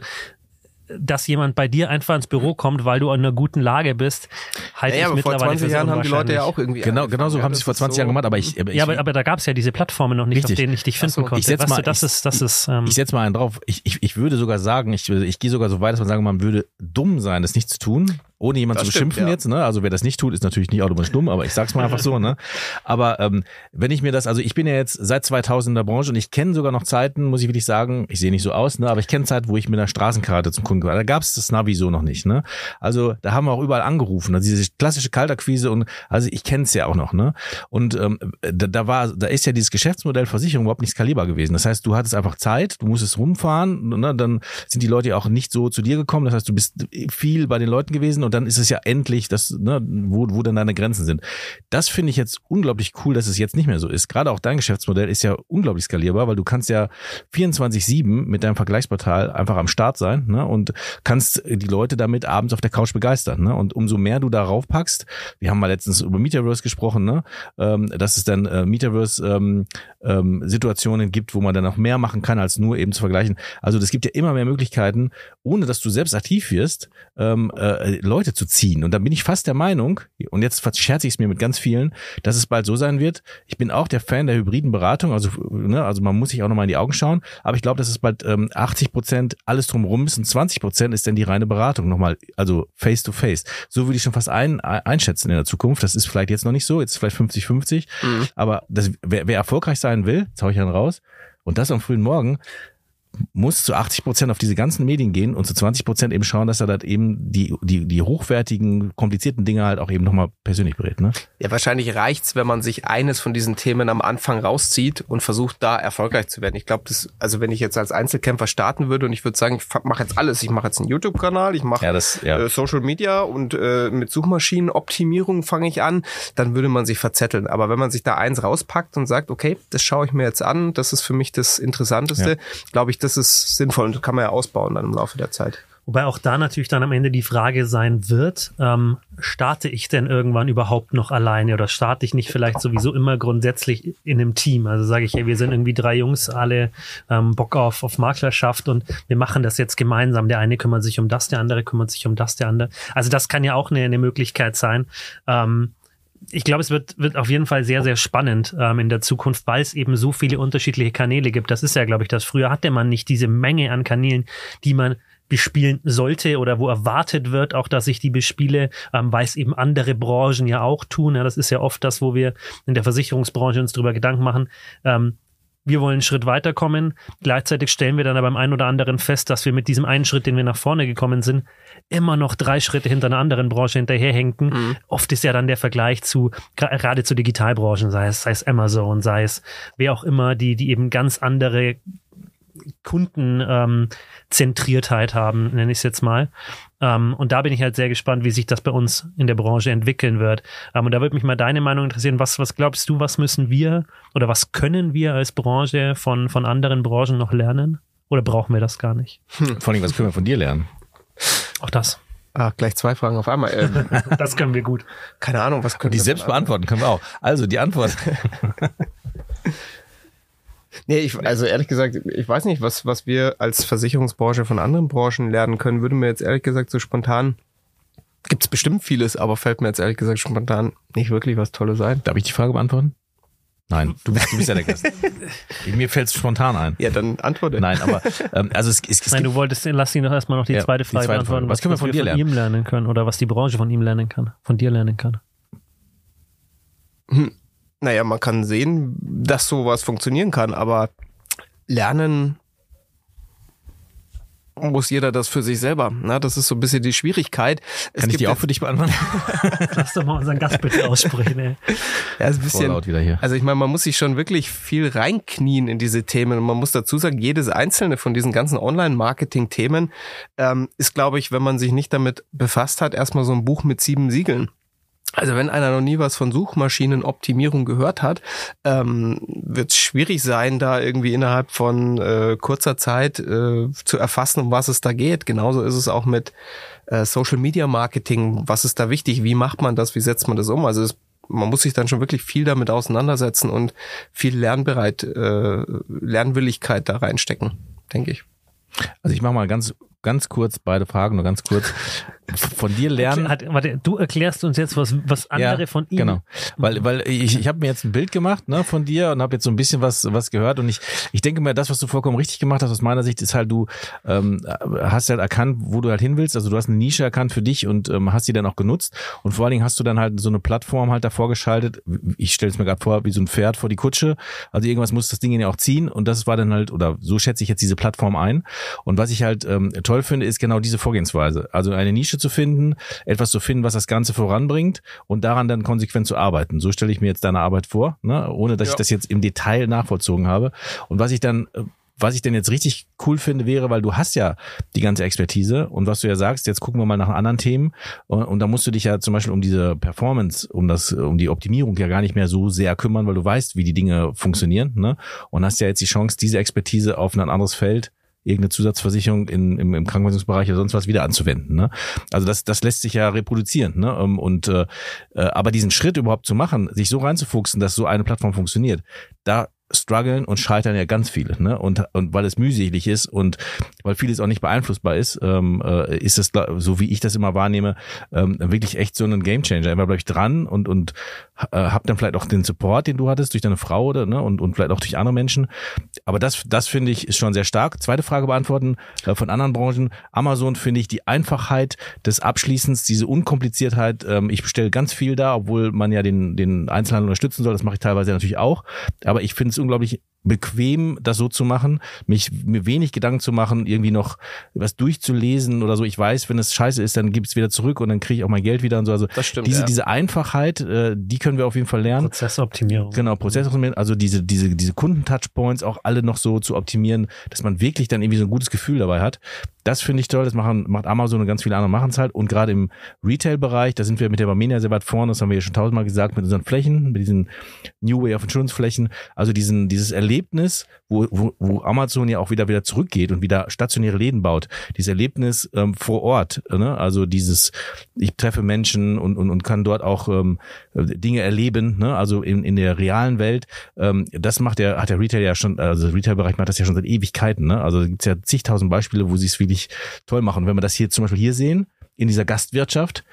dass jemand bei dir einfach ins Büro kommt, weil du in einer guten Lage bist, halte ja, ich aber mittlerweile vor 20 Jahren haben die Leute ja auch irgendwie genau genau so haben sie es vor 20 so Jahren gemacht, aber ich, aber ich ja, aber, aber da gab es ja diese Plattformen noch nicht, richtig. auf denen ich dich finden so. konnte. Ich setz mal, du, das ich, ist das ist ähm, ich setze mal einen drauf. Ich, ich, ich würde sogar sagen, ich, ich gehe sogar so weit, dass man sagen, man würde dumm sein, das nicht zu tun. Ohne jemand Das zu stimmt, beschimpfen ja. jetzt, ne? Also wer das nicht tut, ist natürlich nicht automatisch dumm, aber ich sag's mal einfach so, ne? Aber ähm, wenn ich mir das, also ich bin ja jetzt seit 2000 in der Branche und ich kenne sogar noch Zeiten, muss ich wirklich sagen, ich sehe nicht so aus, ne? Aber ich kenne Zeiten, wo ich mit einer Straßenkarte zum Kunden war. Da gab's das Navi so noch nicht, ne? Also da haben wir auch überall angerufen, also diese klassische Kaltakquise und also ich kenne es ja auch noch, ne? Und ähm, da, da war, da ist ja dieses Geschäftsmodell Versicherung überhaupt nicht skalierbar gewesen. Das heißt, du hattest einfach Zeit, du musstest rumfahren, ne? Dann sind die Leute ja auch nicht so zu dir gekommen. Das heißt, du bist viel bei den Leuten gewesen und dann ist es ja endlich, das, ne, wo, wo dann deine Grenzen sind. Das finde ich jetzt unglaublich cool, dass es jetzt nicht mehr so ist. Gerade auch dein Geschäftsmodell ist ja unglaublich skalierbar, weil du kannst ja 24-7 mit deinem Vergleichsportal einfach am Start sein ne, und kannst die Leute damit abends auf der Couch begeistern. Ne? Und umso mehr du darauf packst, wir haben mal letztens über Metaverse gesprochen, ne, ähm, dass es dann äh, Metaverse ähm, ähm, gibt, wo man dann auch mehr machen kann, als nur eben zu vergleichen. Also das gibt ja immer mehr Möglichkeiten, ohne dass du selbst aktiv wirst, ähm, äh, Leute zu ziehen. Und da bin ich fast der Meinung, und jetzt verscherze ich es mir mit ganz vielen, dass es bald so sein wird. Ich bin auch der Fan der hybriden Beratung, also, ne, also man muss sich auch nochmal in die Augen schauen, aber ich glaube, dass es bald ähm, 80 Prozent alles drumrum ist und 20 Prozent ist dann die reine Beratung nochmal, also face to face. So würde ich schon fast ein, einschätzen in der Zukunft. Das ist vielleicht jetzt noch nicht so, jetzt ist vielleicht 50-50, Mhm. aber das, wer, wer erfolgreich sein will, jetzt hau ich einen raus, und das am frühen Morgen, muss zu 80 Prozent auf diese ganzen Medien gehen und zu 20 Prozent eben schauen, dass er halt eben die, die, die hochwertigen, komplizierten Dinge halt auch eben nochmal persönlich berät. Ne? Ja, wahrscheinlich reicht's, wenn man sich eines von diesen Themen am Anfang rauszieht und versucht, da erfolgreich zu werden. Ich glaube, das, also wenn ich jetzt als Einzelkämpfer starten würde und ich würde sagen, ich mache jetzt alles, ich mache jetzt einen YouTube-Kanal, ich mache Ja, das, ja. äh, Social Media und äh, mit Suchmaschinenoptimierung fange ich an, dann würde man sich verzetteln. Aber wenn man sich da eins rauspackt und sagt, okay, das schaue ich mir jetzt an, das ist für mich das Interessanteste, glaube ich, das ist sinnvoll und kann man ja ausbauen dann im Laufe der Zeit. Wobei auch da natürlich dann am Ende die Frage sein wird, ähm, starte ich denn irgendwann überhaupt noch alleine oder starte ich nicht vielleicht sowieso immer grundsätzlich in einem Team? Also sage ich, hey, wir sind irgendwie drei Jungs, alle ähm, Bock auf, auf Maklerschaft und wir machen das jetzt gemeinsam. Der eine kümmert sich um das, der andere kümmert sich um das, der andere. Also das kann ja auch eine, eine Möglichkeit sein. Ähm, ich glaube, es wird, wird auf jeden Fall sehr, sehr spannend ähm, in der Zukunft, weil es eben so viele unterschiedliche Kanäle gibt. Das ist ja, glaube ich, das. Früher hatte man nicht diese Menge an Kanälen, die man bespielen sollte oder wo erwartet wird, auch dass ich die bespiele, ähm, weil es eben andere Branchen ja auch tun. Ja, das ist ja oft das, wo wir in der Versicherungsbranche uns darüber Gedanken machen. Ähm, wir wollen einen Schritt weiterkommen. Gleichzeitig stellen wir dann aber beim einen oder anderen fest, dass wir mit diesem einen Schritt, den wir nach vorne gekommen sind, immer noch drei Schritte hinter einer anderen Branche hinterherhinken. Mhm. Oft ist ja dann der Vergleich zu, gerade zu Digitalbranchen, sei es, sei es Amazon, sei es wer auch immer, die, die eben ganz andere Kundenzentriertheit ähm, Zentriertheit haben, nenne ich es jetzt mal. Ähm, und da bin ich halt sehr gespannt, wie sich das bei uns in der Branche entwickeln wird. Ähm, und da würde mich mal deine Meinung interessieren. Was, was glaubst du, was müssen wir oder was können wir als Branche von, von anderen Branchen noch lernen? Oder brauchen wir das gar nicht? Vor allem, was können wir von dir lernen? Auch das. Ah, gleich zwei Fragen auf einmal. Ähm, Das können wir gut. keine Ahnung, was können Die wir selbst denn beantworten können wir auch. Also die Antwort. Nee, ich, also ehrlich gesagt, ich weiß nicht, was, was wir als Versicherungsbranche von anderen Branchen lernen können, würde mir jetzt ehrlich gesagt so spontan, gibt's bestimmt vieles, aber fällt mir jetzt ehrlich gesagt spontan nicht wirklich was Tolles ein. Darf ich die Frage beantworten? Nein, du bist, du bist ja der Gast. Mir fällt es spontan ein. Ja, dann antworte. Nein, aber ähm, also es, es, es Nein, du wolltest, lass ihn doch erstmal noch die Ja, zweite Frage beantworten. Frage. Was können wir von dir von ihm lernen können oder was die Branche von ihm lernen kann, von dir lernen kann. Naja, man kann sehen, dass sowas funktionieren kann, aber lernen muss jeder das für sich selber. Na, das ist so ein bisschen die Schwierigkeit. Es kann ich die auch für dich beantworten? Lass doch mal unseren Gast bitte aussprechen. Ey. Ja, ist ein bisschen, Vorlaut wieder hier. Also ich meine, man muss sich schon wirklich viel reinknien in diese Themen und man muss dazu sagen, jedes einzelne von diesen ganzen Online-Marketing-Themen ähm, ist, glaube ich, wenn man sich nicht damit befasst hat, erstmal so ein Buch mit sieben Siegeln. Also wenn einer noch nie was von Suchmaschinenoptimierung gehört hat, ähm, wird es schwierig sein, da irgendwie innerhalb von äh, kurzer Zeit äh, zu erfassen, um was es da geht. Genauso ist es auch mit äh, Social Media Marketing. Was ist da wichtig? Wie macht man das? Wie setzt man das um? Also es, man muss sich dann schon wirklich viel damit auseinandersetzen und viel Lernbereit, äh, Lernwilligkeit da reinstecken, denke ich. Also ich mache mal ganz ganz kurz beide Fragen, nur ganz kurz. Von dir lernen. Hat, warte, du erklärst uns jetzt was, was andere ja, von ihm. Genau, weil weil ich, ich habe mir jetzt ein Bild gemacht ne, von dir und habe jetzt so ein bisschen was was gehört und ich ich denke mir, das was du vollkommen richtig gemacht hast aus meiner Sicht ist halt du ähm, hast halt erkannt, wo du halt hin willst. Also du hast eine Nische erkannt für dich und ähm, hast die dann auch genutzt und vor allen Dingen hast du dann halt so eine Plattform halt davor geschaltet. Ich stelle es mir gerade vor wie so ein Pferd vor die Kutsche. Also irgendwas muss das Ding ja auch ziehen und das war dann halt oder so schätze ich jetzt diese Plattform ein. Und was ich halt ähm, toll finde, ist genau diese Vorgehensweise. Also eine Nische zu finden, etwas zu finden, was das Ganze voranbringt und daran dann konsequent zu arbeiten. So stelle ich mir jetzt deine Arbeit vor, ne? ohne dass ja. ich das jetzt im Detail nachvollzogen habe. Und was ich dann was ich denn jetzt richtig cool finde, wäre, weil du hast ja die ganze Expertise und was du ja sagst, jetzt gucken wir mal nach anderen Themen und, und da musst du dich ja zum Beispiel um diese Performance, um das, um die Optimierung ja gar nicht mehr so sehr kümmern, weil du weißt, wie die Dinge funktionieren, ne? Und hast ja jetzt die Chance, diese Expertise auf ein anderes Feld irgendeine Zusatzversicherung in, im, im Krankenversicherungsbereich oder sonst was wieder anzuwenden. Ne? Also das, das lässt sich ja reproduzieren. Ne? Ähm, und äh, äh, aber diesen Schritt überhaupt zu machen, sich so reinzufuchsen, dass so eine Plattform funktioniert, da strugglen und scheitern ja ganz viele, ne? Und und weil es mühselig ist und weil vieles auch nicht beeinflussbar ist, ähm, äh, ist es so wie ich das immer wahrnehme ähm, wirklich echt so ein Gamechanger. Immer bleib ich dran und und äh, hab dann vielleicht auch den Support, den du hattest durch deine Frau oder ne und und vielleicht auch durch andere Menschen. Aber das das finde ich ist schon sehr stark. Zweite Frage beantworten äh, von anderen Branchen. Amazon finde ich die Einfachheit des Abschließens, diese Unkompliziertheit. Ähm, ich bestelle ganz viel da, obwohl man ja den den Einzelhandel unterstützen soll. Das mache ich teilweise natürlich auch. Aber ich finde es unglaublich bequem, das so zu machen, mich mir wenig Gedanken zu machen, irgendwie noch was durchzulesen oder so. Ich weiß, wenn es scheiße ist, dann gibt's wieder zurück und dann kriege ich auch mein Geld wieder und so. Also das stimmt, diese, ja. diese Einfachheit, äh, die können wir auf jeden Fall lernen. Prozessoptimierung. Genau, Prozessoptimierung, also diese, diese, diese Kundentouchpoints auch alle noch so zu optimieren, dass man wirklich dann irgendwie so ein gutes Gefühl dabei hat. Das finde ich toll, das machen, macht Amazon und ganz viele andere machen es halt. Und gerade im Retail-Bereich, da sind wir mit der Barmenia sehr weit vorne, das haben wir ja schon tausendmal gesagt, mit unseren Flächen, mit diesen New Way of Insurance Flächen. Also diesen, dieses Erlebnis, wo, wo, wo Amazon ja auch wieder wieder zurückgeht und wieder stationäre Läden baut. Dieses Erlebnis ähm, vor Ort, ne? also dieses, ich treffe Menschen und, und, und kann dort auch ähm, Dinge erleben, ne? also in, in der realen Welt. Ähm, das macht der, hat der Retail ja schon, also der Retail-Bereich macht das ja schon seit Ewigkeiten. Ne? Also gibt ja zigtausend Beispiele, wo sie es wirklich toll machen. wenn wir das hier zum Beispiel hier sehen, in dieser Gastwirtschaft,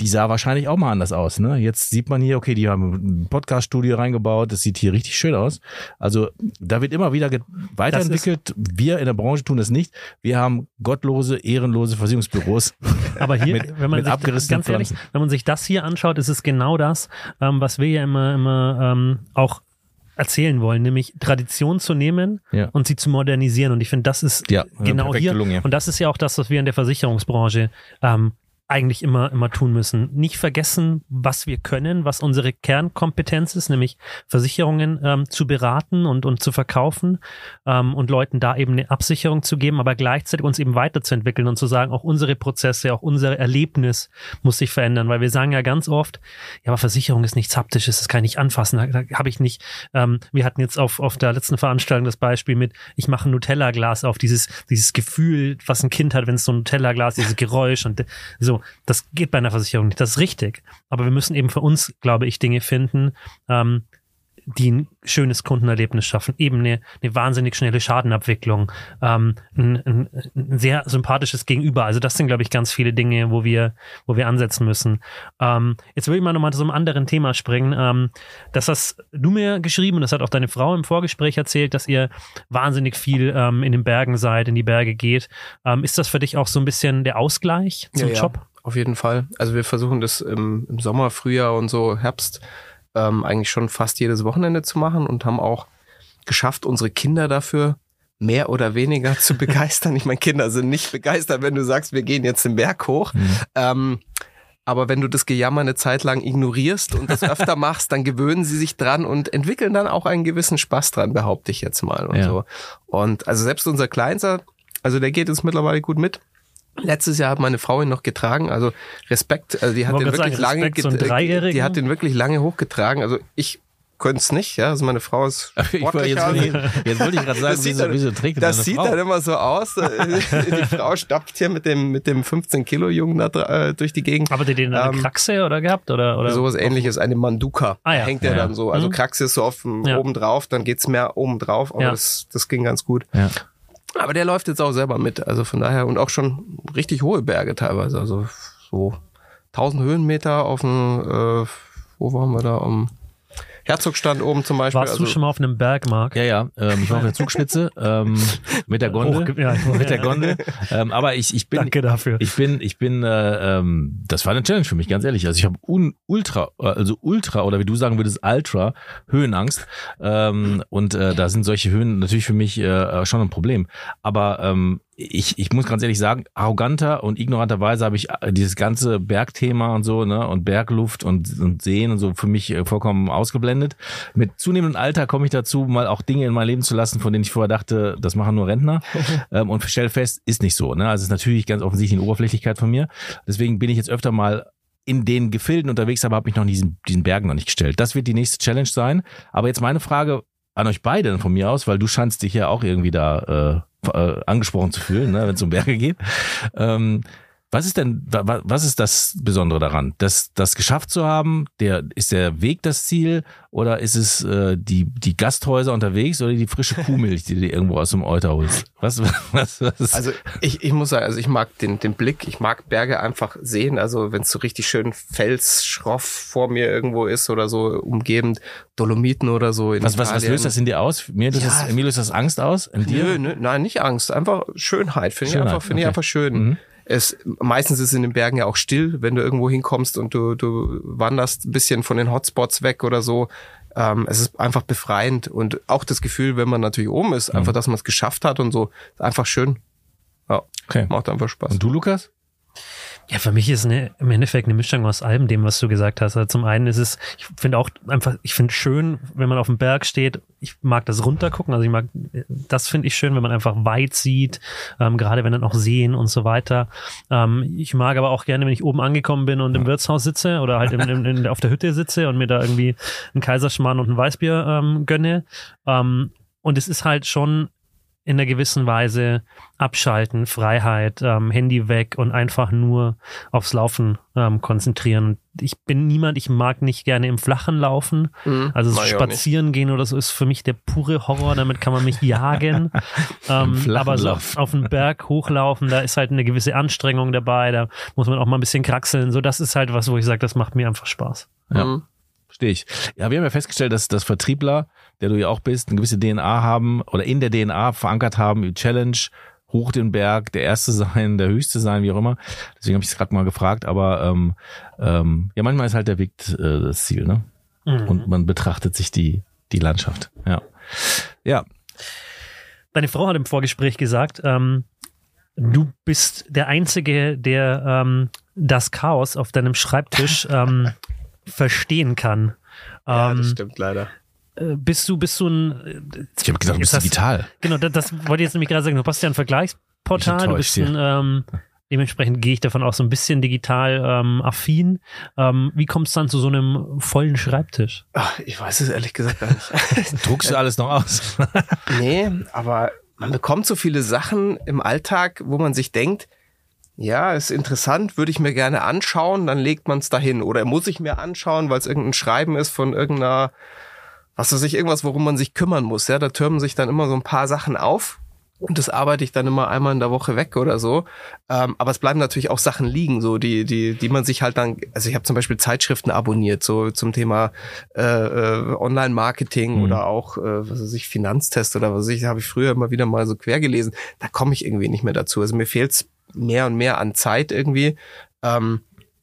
die sah wahrscheinlich auch mal anders aus. Ne? Jetzt sieht man hier, okay, die haben ein Podcast-Studio reingebaut, das sieht hier richtig schön aus. Also da wird immer wieder weiterentwickelt. Wir in der Branche tun das nicht. Wir haben gottlose, ehrenlose Versicherungsbüros. Aber hier, mit, wenn man sich, ganz ehrlich, wenn man sich das hier anschaut, ist es genau das, ähm, was wir ja immer, immer ähm, auch erzählen wollen, nämlich Tradition zu nehmen ja. und sie zu modernisieren. Und ich finde, das ist ja, genau hier. Lunge. Und das ist ja auch das, was wir in der Versicherungsbranche ähm, eigentlich immer, immer tun müssen. Nicht vergessen, was wir können, was unsere Kernkompetenz ist, nämlich Versicherungen ähm, zu beraten und, und zu verkaufen ähm, und Leuten da eben eine Absicherung zu geben, aber gleichzeitig uns eben weiterzuentwickeln und zu sagen, auch unsere Prozesse, auch unser Erlebnis muss sich verändern, weil wir sagen ja ganz oft, ja, aber Versicherung ist nichts Haptisches, das kann ich nicht anfassen, da, da habe ich nicht. Ähm, wir hatten jetzt auf, auf der letzten Veranstaltung das Beispiel mit, ich mache ein Nutella-Glas auf, dieses, dieses Gefühl, was ein Kind hat, wenn es so ein Nutella-Glas, dieses Geräusch und so das geht bei einer Versicherung nicht, das ist richtig. Aber wir müssen eben für uns, glaube ich, Dinge finden, ähm, die ein schönes Kundenerlebnis schaffen, eben eine, eine wahnsinnig schnelle Schadenabwicklung, ähm, ein, ein, ein sehr sympathisches Gegenüber. Also das sind, glaube ich, ganz viele Dinge, wo wir, wo wir ansetzen müssen. Ähm, jetzt will ich mal nochmal zu einem anderen Thema springen. Ähm, das hast du mir geschrieben und das hat auch deine Frau im Vorgespräch erzählt, dass ihr wahnsinnig viel ähm, in den Bergen seid, in die Berge geht. Ähm, ist das für dich auch so ein bisschen der Ausgleich zum ja, Job? Ja, auf jeden Fall. Also wir versuchen das im, im Sommer, Frühjahr und so Herbst ähm, eigentlich schon fast jedes Wochenende zu machen und haben auch geschafft, unsere Kinder dafür mehr oder weniger zu begeistern. Ich meine, Kinder sind nicht begeistert, wenn du sagst, wir gehen jetzt den Berg hoch. Mhm. Ähm, aber wenn du das Gejammer eine Zeit lang ignorierst und das öfter machst, dann gewöhnen sie sich dran und entwickeln dann auch einen gewissen Spaß dran, behaupte ich jetzt mal und ja. so. Und also selbst unser Kleinster, also der geht jetzt mittlerweile gut mit. Letztes Jahr hat meine Frau ihn noch getragen, also Respekt, also die hat den wirklich sagen, lange, so die hat den wirklich lange hochgetragen. Also ich könnte es nicht, ja. Also meine Frau ist sportlicher. Jetzt, wollte ich, jetzt wollte ich gerade sagen, wieso, dann, wieso trägt Das sieht Frau? dann immer so aus. Die Frau stappt hier mit dem mit dem 15 Kilo Jungen da äh, durch die Gegend. Aber die den eine ähm, Kraxe oder gehabt oder oder sowas Ähnliches, eine Manduka. Ah, ja. Hängt der ja, dann so. Also mhm. Kraxe ist so auf ja. oben drauf, dann geht's mehr oben drauf. Aber ja. das das ging ganz gut. Aber der läuft jetzt auch selber mit. Also von daher und auch schon richtig hohe Berge teilweise. Also so 1000 Höhenmeter auf dem, äh, wo waren wir da? Um Herzogstand oben zum Beispiel. Warst also, du schon mal auf einem Berg, Marc? Ja, ja, ähm, ich war auf der Zugspitze ähm, mit der Gondel. Hochge- ja, mit der Gondel. Ähm, aber ich, ich bin, Danke dafür. ich bin, ich bin, äh, ähm, das war eine Challenge für mich, ganz ehrlich. Also ich habe un, ultra, äh, also ultra oder wie du sagen würdest, ultra Höhenangst. Ähm, und äh, da sind solche Höhen natürlich für mich äh, schon ein Problem. Aber ähm, ich, ich muss ganz ehrlich sagen, arroganter und ignoranterweise habe ich äh, dieses ganze Bergthema und so, ne, und Bergluft und, und Seen und so für mich äh, vollkommen ausgeblendet. Mit zunehmendem Alter komme ich dazu, mal auch Dinge in mein Leben zu lassen, von denen ich vorher dachte, das machen nur Rentner. ähm, und stell fest, ist nicht so. Ne? Also es ist natürlich ganz offensichtlich eine Oberflächlichkeit von mir. Deswegen bin ich jetzt öfter mal in den Gefilden unterwegs, aber habe mich noch diesen, diesen Bergen noch nicht gestellt. Das wird die nächste Challenge sein. Aber jetzt meine Frage an euch beide von mir aus, weil du scheinst dich ja auch irgendwie da äh, angesprochen zu fühlen, ne, wenn es um Berge geht. Ähm, was ist denn, wa- wa- was ist das Besondere daran? Das, das geschafft zu haben, der, ist der Weg das Ziel oder ist es äh, die, die Gasthäuser unterwegs oder die frische Kuhmilch, die du irgendwo aus dem Euter holst? Was, was, was Also ich, ich muss sagen, also ich mag den, den Blick, ich mag Berge einfach sehen. Also wenn es so richtig schön felsschroff vor mir irgendwo ist oder so umgebend, Dolomiten oder so. In was, was, was löst das in dir aus? Mir löst, Ja. das, mir löst das Angst aus? In dir? Nö, nö, nein, nicht Angst, einfach Schönheit. Finde ich einfach, finde ich okay. einfach schön. Mhm. Es, meistens ist es in den Bergen ja auch still, wenn du irgendwo hinkommst und du, du wanderst ein bisschen von den Hotspots weg oder so. Ähm, es ist einfach befreiend und auch das Gefühl, wenn man natürlich oben ist, Mhm. einfach, dass man es geschafft hat und so, einfach schön. Ja, Okay. macht einfach Spaß. Und du, Lukas? Ja, für mich ist eine, im Endeffekt eine Mischung aus allem dem, was du gesagt hast. Also zum einen ist es, ich finde auch einfach, ich finde schön, wenn man auf dem Berg steht. Ich mag das runtergucken. Also ich mag, das finde ich schön, wenn man einfach weit sieht, ähm, gerade wenn dann auch Seen und so weiter. Ähm, ich mag aber auch gerne, wenn ich oben angekommen bin und im Wirtshaus sitze oder halt im, im, in, auf der Hütte sitze und mir da irgendwie einen Kaiserschmarrn und ein Weißbier ähm, gönne. Ähm, und es ist halt schon in einer gewissen Weise abschalten, Freiheit, ähm, Handy weg und einfach nur aufs Laufen ähm, konzentrieren. Ich bin niemand, ich mag nicht gerne im Flachen laufen. Mhm. Also so spazieren gehen oder so ist für mich der pure Horror, damit kann man mich jagen. ähm, aber so auf den Berg hochlaufen, da ist halt eine gewisse Anstrengung dabei, da muss man auch mal ein bisschen kraxeln. So, das ist halt was, wo ich sage, das macht mir einfach Spaß. Ja. Mhm. Verstehe ich. Ja, wir haben ja festgestellt, dass, dass Vertriebler, der du ja auch bist, eine gewisse DNA haben oder in der DNA verankert haben, Challenge, hoch den Berg, der Erste sein, der Höchste sein, wie auch immer. Deswegen habe ich es gerade mal gefragt, aber ähm, ähm, ja, manchmal ist halt der Weg äh, das Ziel, ne? Mhm. Und man betrachtet sich die, die Landschaft. Ja. Ja, Deine Frau hat im Vorgespräch gesagt, ähm, du bist der Einzige, der ähm, das Chaos auf deinem Schreibtisch ähm, verstehen kann. Ja, Ähm, das stimmt leider. äh, bist du, bist du ein. ich habe gesagt, du bist hast- digital. Genau, das, das wollte ich jetzt nämlich gerade sagen. Du hast ja ein Ich Vergleichsportal, du bist ein, ähm, dementsprechend gehe ich davon aus, so ein bisschen digital ähm, affin. Ähm, wie kommst du dann zu so einem vollen Schreibtisch? Ach, ich weiß es ehrlich gesagt gar nicht. Druckst du alles noch aus? nee, aber man bekommt so viele Sachen im Alltag, wo man sich denkt, ja, ist interessant, würde ich mir gerne anschauen, dann legt man es dahin. Oder muss ich mir anschauen, weil es irgendein Schreiben ist von irgendeiner, was weiß ich, irgendwas, worum man sich kümmern muss. Ja, da türmen sich dann immer so ein paar Sachen auf. Und das arbeite ich dann immer einmal in der Woche weg oder so. Ähm, aber es bleiben natürlich auch Sachen liegen, so die, die, die man sich halt dann. Also ich habe zum Beispiel Zeitschriften abonniert, so zum Thema äh, äh, Online-Marketing Mhm. oder auch, äh, was weiß ich, Finanztest oder was weiß ich, habe ich früher immer wieder mal so quer gelesen. Da komme ich irgendwie nicht mehr dazu. Also mir fehlt's mehr und mehr an Zeit irgendwie. Ähm,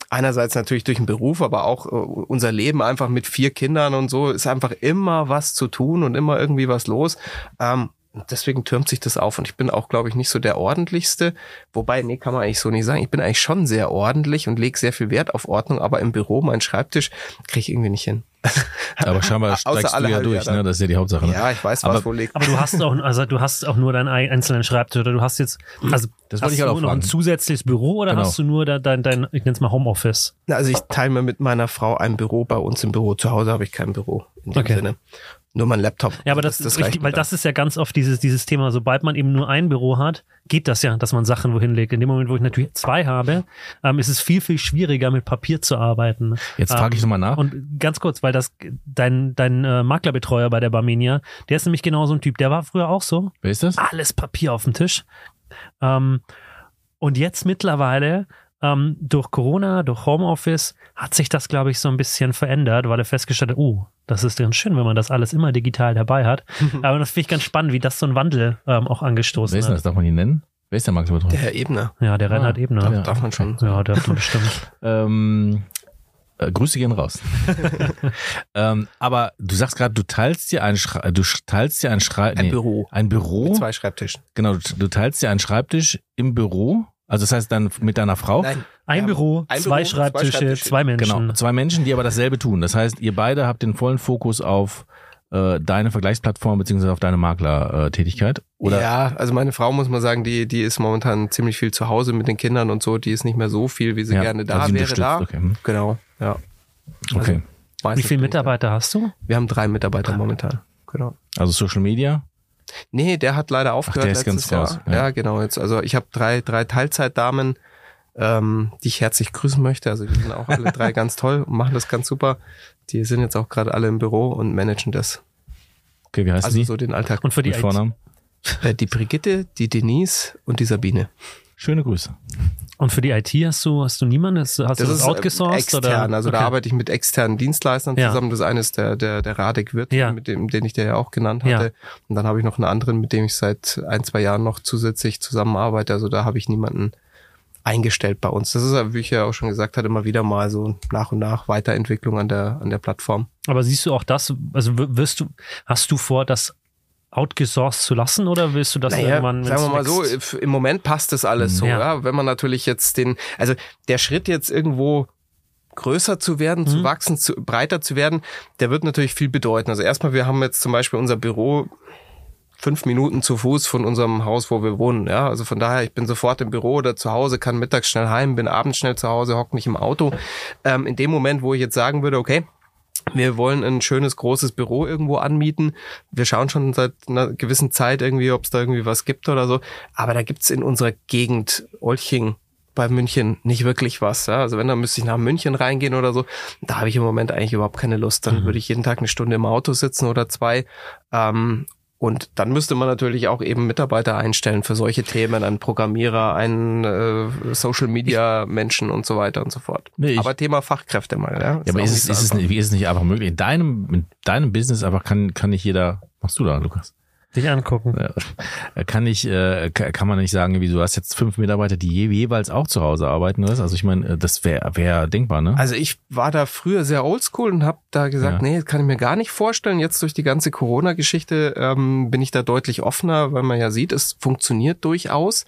einerseits natürlich durch den Beruf, aber auch äh, unser Leben einfach mit vier Kindern und so ist einfach immer was zu tun und immer irgendwie was los. Ähm, deswegen türmt sich das auf und ich bin auch, glaube ich, nicht so der ordentlichste. Wobei, nee, kann man eigentlich so nicht sagen. Ich bin eigentlich schon sehr ordentlich und lege sehr viel Wert auf Ordnung, aber im Büro, mein Schreibtisch, kriege ich irgendwie nicht hin. Aber scheinbar Außer steigst du alle ja durch, ne? Das ist ja die Hauptsache. Ne? Ja, ich weiß, Aber- was wo liegt. Aber du hast auch, also du hast auch nur deinen ei- einzelnen Schreibtisch oder du hast jetzt, also Das hast ich du halt auch noch ein zusätzliches Büro oder Genau. hast du nur dein, dein, dein ich nenne es mal Homeoffice? Also ich teile mir mit meiner Frau ein Büro bei uns im Büro. Zu Hause habe ich kein Büro in dem Okay. Sinne. Nur mein Laptop. Ja, aber das, das ist richtig, weil das ist ja ganz oft dieses, dieses Thema, sobald man eben nur ein Büro hat, geht das ja, dass man Sachen wohin legt. In dem Moment, wo ich natürlich zwei habe, ähm, ist es viel, viel schwieriger, mit Papier zu arbeiten. Jetzt Ähm, frage ich nochmal nach. Und ganz kurz, weil das dein, dein äh, Maklerbetreuer bei der Barmenia, der ist nämlich genau so ein Typ, der war früher auch so. Wer ist das? Alles Papier auf dem Tisch. Ähm, und jetzt mittlerweile, ähm, durch Corona, durch Homeoffice, hat sich das, glaube ich, so ein bisschen verändert, weil er festgestellt hat, uh, das ist ganz schön, wenn man das alles immer digital dabei hat. Aber das finde ich ganz spannend, wie das so ein Wandel ähm, auch Wer angestoßen ist denn das? hat. Darf man ihn nennen? Wer ist der Maklerbetreuer? Der Herr Ebner. Ja, der Reinhard Ah, Ebner. ja. Darf man schon. Ja, der hat ihn bestimmt. Ähm, äh, Grüße gehen raus. ähm, aber du sagst gerade, du teilst dir ein Schra du teilst dir ein Schrei Ein Büro. ein Büro. Mit zwei Schreibtischen. Genau, du, du teilst dir einen Schreibtisch im Büro. Also das heißt dann mit deiner Frau. Nein. Ein Büro, ein zwei Büro, zwei Schreibtische, Schreibtische. zwei Menschen. Genau, zwei Menschen, die aber dasselbe tun. Das heißt, ihr beide habt den vollen Fokus auf äh, deine Vergleichsplattform beziehungsweise auf deine Maklertätigkeit. Oder Ja, also meine Frau muss man sagen, die, die ist momentan ziemlich viel zu Hause mit den Kindern und so. Die ist nicht mehr so viel, wie sie Ja, gerne da also sie wäre da. okay. hm. Genau, ja. okay. Wie viele. Mitarbeiter hast du? Wir haben drei Mitarbeiter momentan. Genau. Also Social Media. Nee, der hat leider aufgehört der ist letztes ganz Jahr. raus, ja. Ja. genau. Jetzt, also ich habe drei, drei Teilzeitdamen, ähm, die ich herzlich grüßen möchte. Also die sind auch alle drei ganz toll und machen das ganz super. Die sind jetzt auch gerade alle im Büro und managen das. Okay, wie heißt Also die? so den Alltag. Und für die Mit Vornamen? Äh, die Brigitte, die Denise und die Sabine. Schöne Grüße. Und für die IT hast du, hast du niemanden? Hast du das, ist äh, outgesourced? extern. oder? Also da Okay. arbeite ich mit externen Dienstleistern Ja. zusammen. Das eine ist der, der, der Radek Wirt, Ja. mit dem, den ich dir ja auch genannt Ja. hatte. Und dann habe ich noch einen anderen, mit dem ich seit ein, zwei Jahren noch zusätzlich zusammenarbeite. Also da habe ich niemanden eingestellt bei uns. Das ist, ja, wie ich ja auch schon gesagt hatte, immer wieder mal so nach und nach Weiterentwicklung an der, an der Plattform. Aber siehst du auch das, also wirst du, hast du vor, das outgesourced zu lassen oder willst du das Naja, irgendwann, sagen wir mal so, wächst? f- im Moment passt das alles so, Ja. ja. Wenn man natürlich jetzt den, also der Schritt jetzt irgendwo größer zu werden, Mhm. zu wachsen, zu, breiter zu werden, der wird natürlich viel bedeuten. Also erstmal, wir haben jetzt zum Beispiel unser Büro fünf Minuten zu Fuß von unserem Haus, wo wir wohnen. Ja, also von daher, ich bin sofort im Büro oder zu Hause, kann mittags schnell heim, bin abends schnell zu Hause, hock nicht im Auto. Ähm, in dem Moment, wo ich jetzt sagen würde, okay, wir wollen ein schönes, großes Büro irgendwo anmieten. Wir schauen schon seit einer gewissen Zeit irgendwie, ob es da irgendwie was gibt oder so. Aber da gibt's in unserer Gegend, Olching, bei München nicht wirklich was. Ja? Also wenn, dann müsste ich nach München reingehen oder so. Da habe ich im Moment eigentlich überhaupt keine Lust. Dann würde ich jeden Tag eine Stunde im Auto sitzen oder zwei. Ähm, und dann müsste man natürlich auch eben Mitarbeiter einstellen für solche Themen, einen Programmierer, einen äh, Social Media Menschen und so weiter und so fort. Nee, aber Thema Fachkräftemangel, ja. Ja, aber ist es, ist, es, nicht- wie ist es nicht einfach möglich? In deinem, in deinem Business einfach kann, kann nicht jeder, machst du da, Lukas? Dich angucken. Kann ich, äh, ka- kann man nicht sagen, wie du hast jetzt fünf Mitarbeiter, die je, jeweils auch zu Hause arbeiten, oder? was? Also ich meine, äh, das wäre wär denkbar, ne? Also ich war da früher sehr oldschool und habe da gesagt, Ja. nee, das kann ich mir gar nicht vorstellen. Jetzt durch die ganze Corona-Geschichte ähm, bin ich da deutlich offener, weil man ja sieht, es funktioniert durchaus.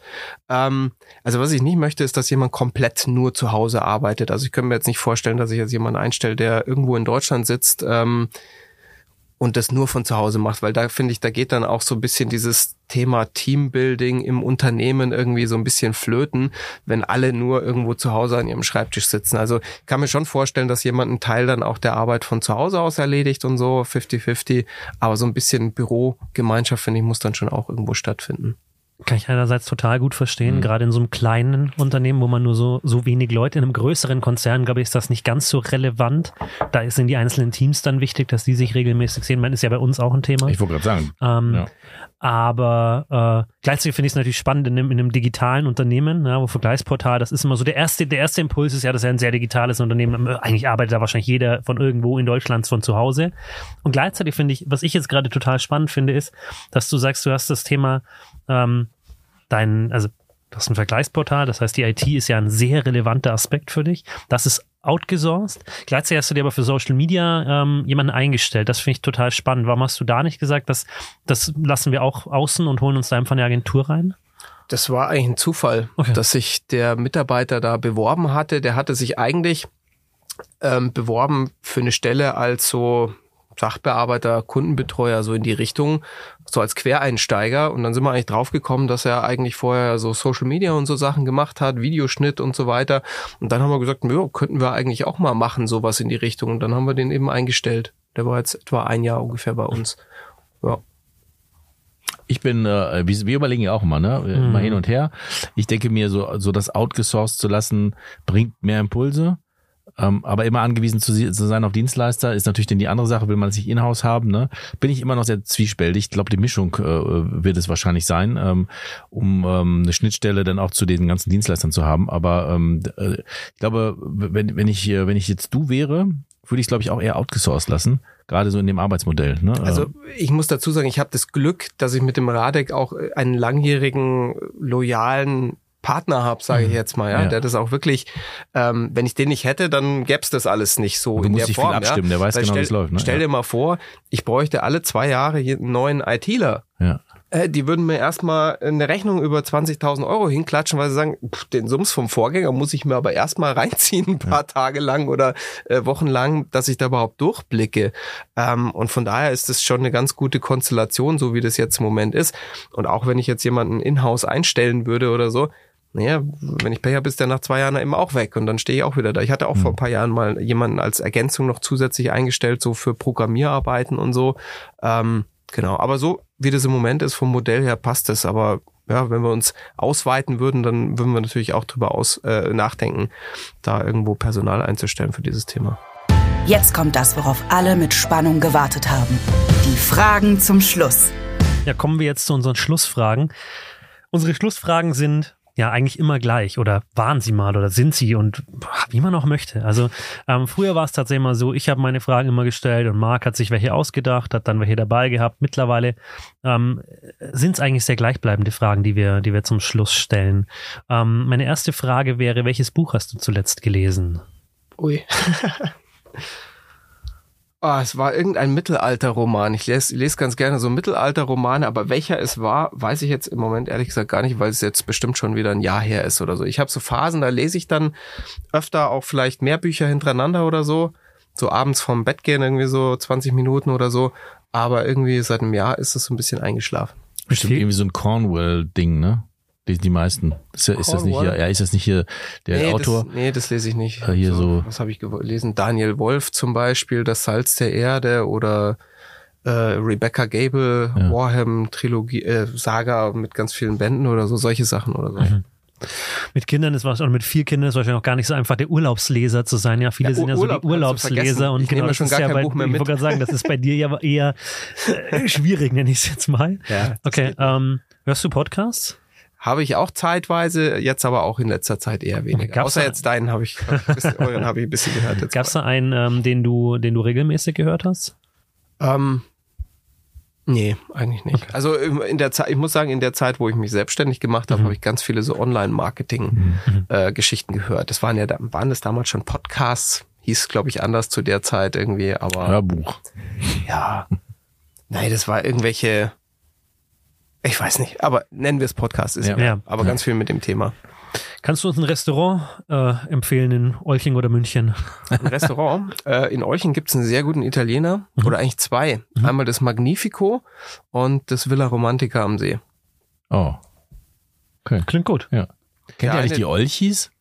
Ähm, also was ich nicht möchte, ist, dass jemand komplett nur zu Hause arbeitet. Also ich könnte mir jetzt nicht vorstellen, dass ich jetzt jemanden einstelle, der irgendwo in Deutschland sitzt. Ähm, und das nur von zu Hause macht, weil da finde ich, da geht dann auch so ein bisschen dieses Thema Teambuilding im Unternehmen irgendwie so ein bisschen flöten, wenn alle nur irgendwo zu Hause an ihrem Schreibtisch sitzen. Also kann mir schon vorstellen, dass jemand einen Teil dann auch der Arbeit von zu Hause aus erledigt und so, 50-50, aber so ein bisschen Bürogemeinschaft, finde ich, muss dann schon auch irgendwo stattfinden. Kann ich einerseits total gut verstehen, Mhm. gerade in so einem kleinen Unternehmen, wo man nur so, so wenig Leute, in einem größeren Konzern, glaube ich, ist das nicht ganz so relevant. Da sind die einzelnen Teams dann wichtig, dass die sich regelmäßig sehen. Man ist ja bei uns auch ein Thema. Ich wollte gerade sagen. Ähm, Ja. Aber äh, gleichzeitig finde ich es natürlich spannend in einem, in einem digitalen Unternehmen, ja, wo Vergleichsportal, das ist immer so der erste, der erste Impuls ist ja, das ist ja ein sehr digitales Unternehmen. Äh, Eigentlich arbeitet da wahrscheinlich jeder von irgendwo in Deutschland von zu Hause. Und gleichzeitig finde ich, was ich jetzt gerade total spannend finde, ist, dass du sagst, du hast das Thema ähm, dein, also das ist ein Vergleichsportal, das heißt, die IT ist ja ein sehr relevanter Aspekt für dich. Das ist outgesourced. Gleichzeitig hast du dir aber für Social Media ähm, jemanden eingestellt. Das finde ich total spannend. Warum hast du da nicht gesagt, dass das lassen wir auch außen und holen uns da einfach eine Agentur rein? Das war eigentlich ein Zufall, Okay. dass sich der Mitarbeiter da beworben hatte. Der hatte sich eigentlich ähm, beworben für eine Stelle als so Sachbearbeiter, Kundenbetreuer, so in die Richtung, so als Quereinsteiger. Und dann sind wir eigentlich draufgekommen, dass er eigentlich vorher so Social Media und so Sachen gemacht hat, Videoschnitt und so weiter. Und dann haben wir gesagt, ja, könnten wir eigentlich auch mal machen, sowas in die Richtung. Und dann haben wir den eben eingestellt. Der war jetzt etwa ein Jahr ungefähr bei uns. Ja. Ich bin, äh, wir, wir überlegen ja auch immer, ne? Immer hin und her. Ich denke mir, so, so das outgesourced zu lassen, bringt mehr Impulse. Ähm, aber immer angewiesen zu, sein auf Dienstleister ist natürlich dann die andere Sache, will man es nicht in-house haben, ne? Bin ich immer noch sehr zwiespältig. Ich glaube, die Mischung äh, wird es wahrscheinlich sein, ähm, um ähm, eine Schnittstelle dann auch zu den ganzen Dienstleistern zu haben. Aber äh, ich glaube, wenn, wenn ich, äh, wenn ich jetzt du wäre, würde ich glaube ich auch eher outgesourced lassen. Gerade so in dem Arbeitsmodell. Ne? Also ich muss dazu sagen, ich habe das Glück, dass ich mit dem Radek auch einen langjährigen, loyalen Partner habe, sage ich jetzt mal, ja, Ja. der das auch wirklich, ähm, wenn ich den nicht hätte, dann gäb's das alles nicht so Du in musst der dich viel Form. abstimmen, ja. der weiß Weil genau, wie stell, es läuft, ne? Stell Ja. dir mal vor, ich bräuchte alle zwei Jahre hier einen neuen ITler. ja. Äh, die würden mir erstmal eine Rechnung über 20.000 Euro hinklatschen, weil sie sagen, pff, den Sums vom Vorgänger muss ich mir aber erstmal reinziehen, ein paar Tage lang oder äh, Wochen lang, dass ich da überhaupt durchblicke. Ähm, und von daher ist es schon eine ganz gute Konstellation, so wie das jetzt im Moment ist. Und auch wenn ich jetzt jemanden in-house einstellen würde oder so, naja, wenn ich Pech habe, ist der nach zwei Jahren eben auch weg und dann stehe ich auch wieder da. Ich hatte auch vor ein paar Jahren mal jemanden als Ergänzung noch zusätzlich eingestellt, so für Programmierarbeiten und so. Ähm, genau, aber so wie das im Moment ist, vom Modell her passt es. Aber ja, wenn wir uns ausweiten würden, dann würden wir natürlich auch drüber aus, äh, nachdenken, da irgendwo Personal einzustellen für dieses Thema. Jetzt kommt das, worauf alle mit Spannung gewartet haben. Die Fragen zum Schluss. Ja, kommen wir jetzt zu unseren Schlussfragen. Unsere Schlussfragen sind ja eigentlich immer gleich oder waren sie mal oder sind sie und wie man auch möchte. Also ähm, früher war es tatsächlich mal so, ich habe meine Fragen immer gestellt und Marc hat sich welche ausgedacht, hat dann welche dabei gehabt. Mittlerweile ähm, sind es eigentlich sehr gleichbleibende Fragen, die wir, die wir zum Schluss stellen. Ähm, meine erste Frage wäre, welches Buch hast du zuletzt gelesen? Ui. Ah, es war irgendein Mittelalterroman. Ich lese, lese ganz gerne so Mittelalterromane, aber welcher es war, weiß ich jetzt im Moment ehrlich gesagt gar nicht, weil es jetzt bestimmt schon wieder ein Jahr her ist oder so. Ich habe so Phasen, da lese ich dann öfter auch vielleicht mehr Bücher hintereinander oder so. So abends vorm Bett gehen, irgendwie so 20 Minuten oder so. Aber irgendwie seit einem Jahr ist es so ein bisschen eingeschlafen. Bestimmt irgendwie so ein Cornwall-Ding, ne? Die, die meisten. Ist, ist das nicht hier, ja, ist das nicht hier der nee, Autor? Das, nee, das lese ich nicht. Äh, hier so- Was habe ich gelesen? Daniel Wolf zum Beispiel, Das Salz der Erde oder äh, Rebecca Gable, Ja. Warham Trilogie, äh, Saga mit ganz vielen Bänden oder so, solche Sachen oder so. Mhm. Mit Kindern ist wahrscheinlich, oder mit vier Kindern ist wahrscheinlich auch gar nicht so einfach, der Urlaubsleser zu sein. Ja, viele Ja, sind ja Urlaub so die vergessen. Urlaubsleser und Ich genau nehme das schon ist gar ja kein bei, Buch mehr ich mit. wollte gerade sagen, das ist bei dir ja eher äh, schwierig, nenne ich es jetzt mal. Ja, Okay, ähm, hörst du Podcasts? Habe ich auch zeitweise, jetzt aber auch in letzter Zeit eher weniger. Gab's Außer da- jetzt deinen habe ich, euren habe ich ein bisschen gehört. Jetzt Gab es da einen, ähm, den du, den du regelmäßig gehört hast? Ähm, nee, eigentlich nicht. Also im- in der Zeit, ich muss sagen, in der Zeit, wo ich mich selbstständig gemacht habe, habe ich ganz viele so Online-Marketing-Geschichten gehört. Das waren ja, waren das damals schon Podcasts, hieß glaube ich anders zu der Zeit irgendwie, aber Hörbuch. ja, nein, das war irgendwelche, ich weiß nicht, aber nennen wir es Podcast, ist Ja. ja, Ja. aber ganz viel mit dem Thema. Kannst du uns ein Restaurant äh, empfehlen in Olching oder München? Ein Restaurant. äh, in Olchen gibt es einen sehr guten Italiener oder eigentlich zwei. Einmal das Magnifico und das Villa Romantica am See. Oh. Okay. Klingt gut. Ja. Kennt Ja, ihr eigentlich die Olchis?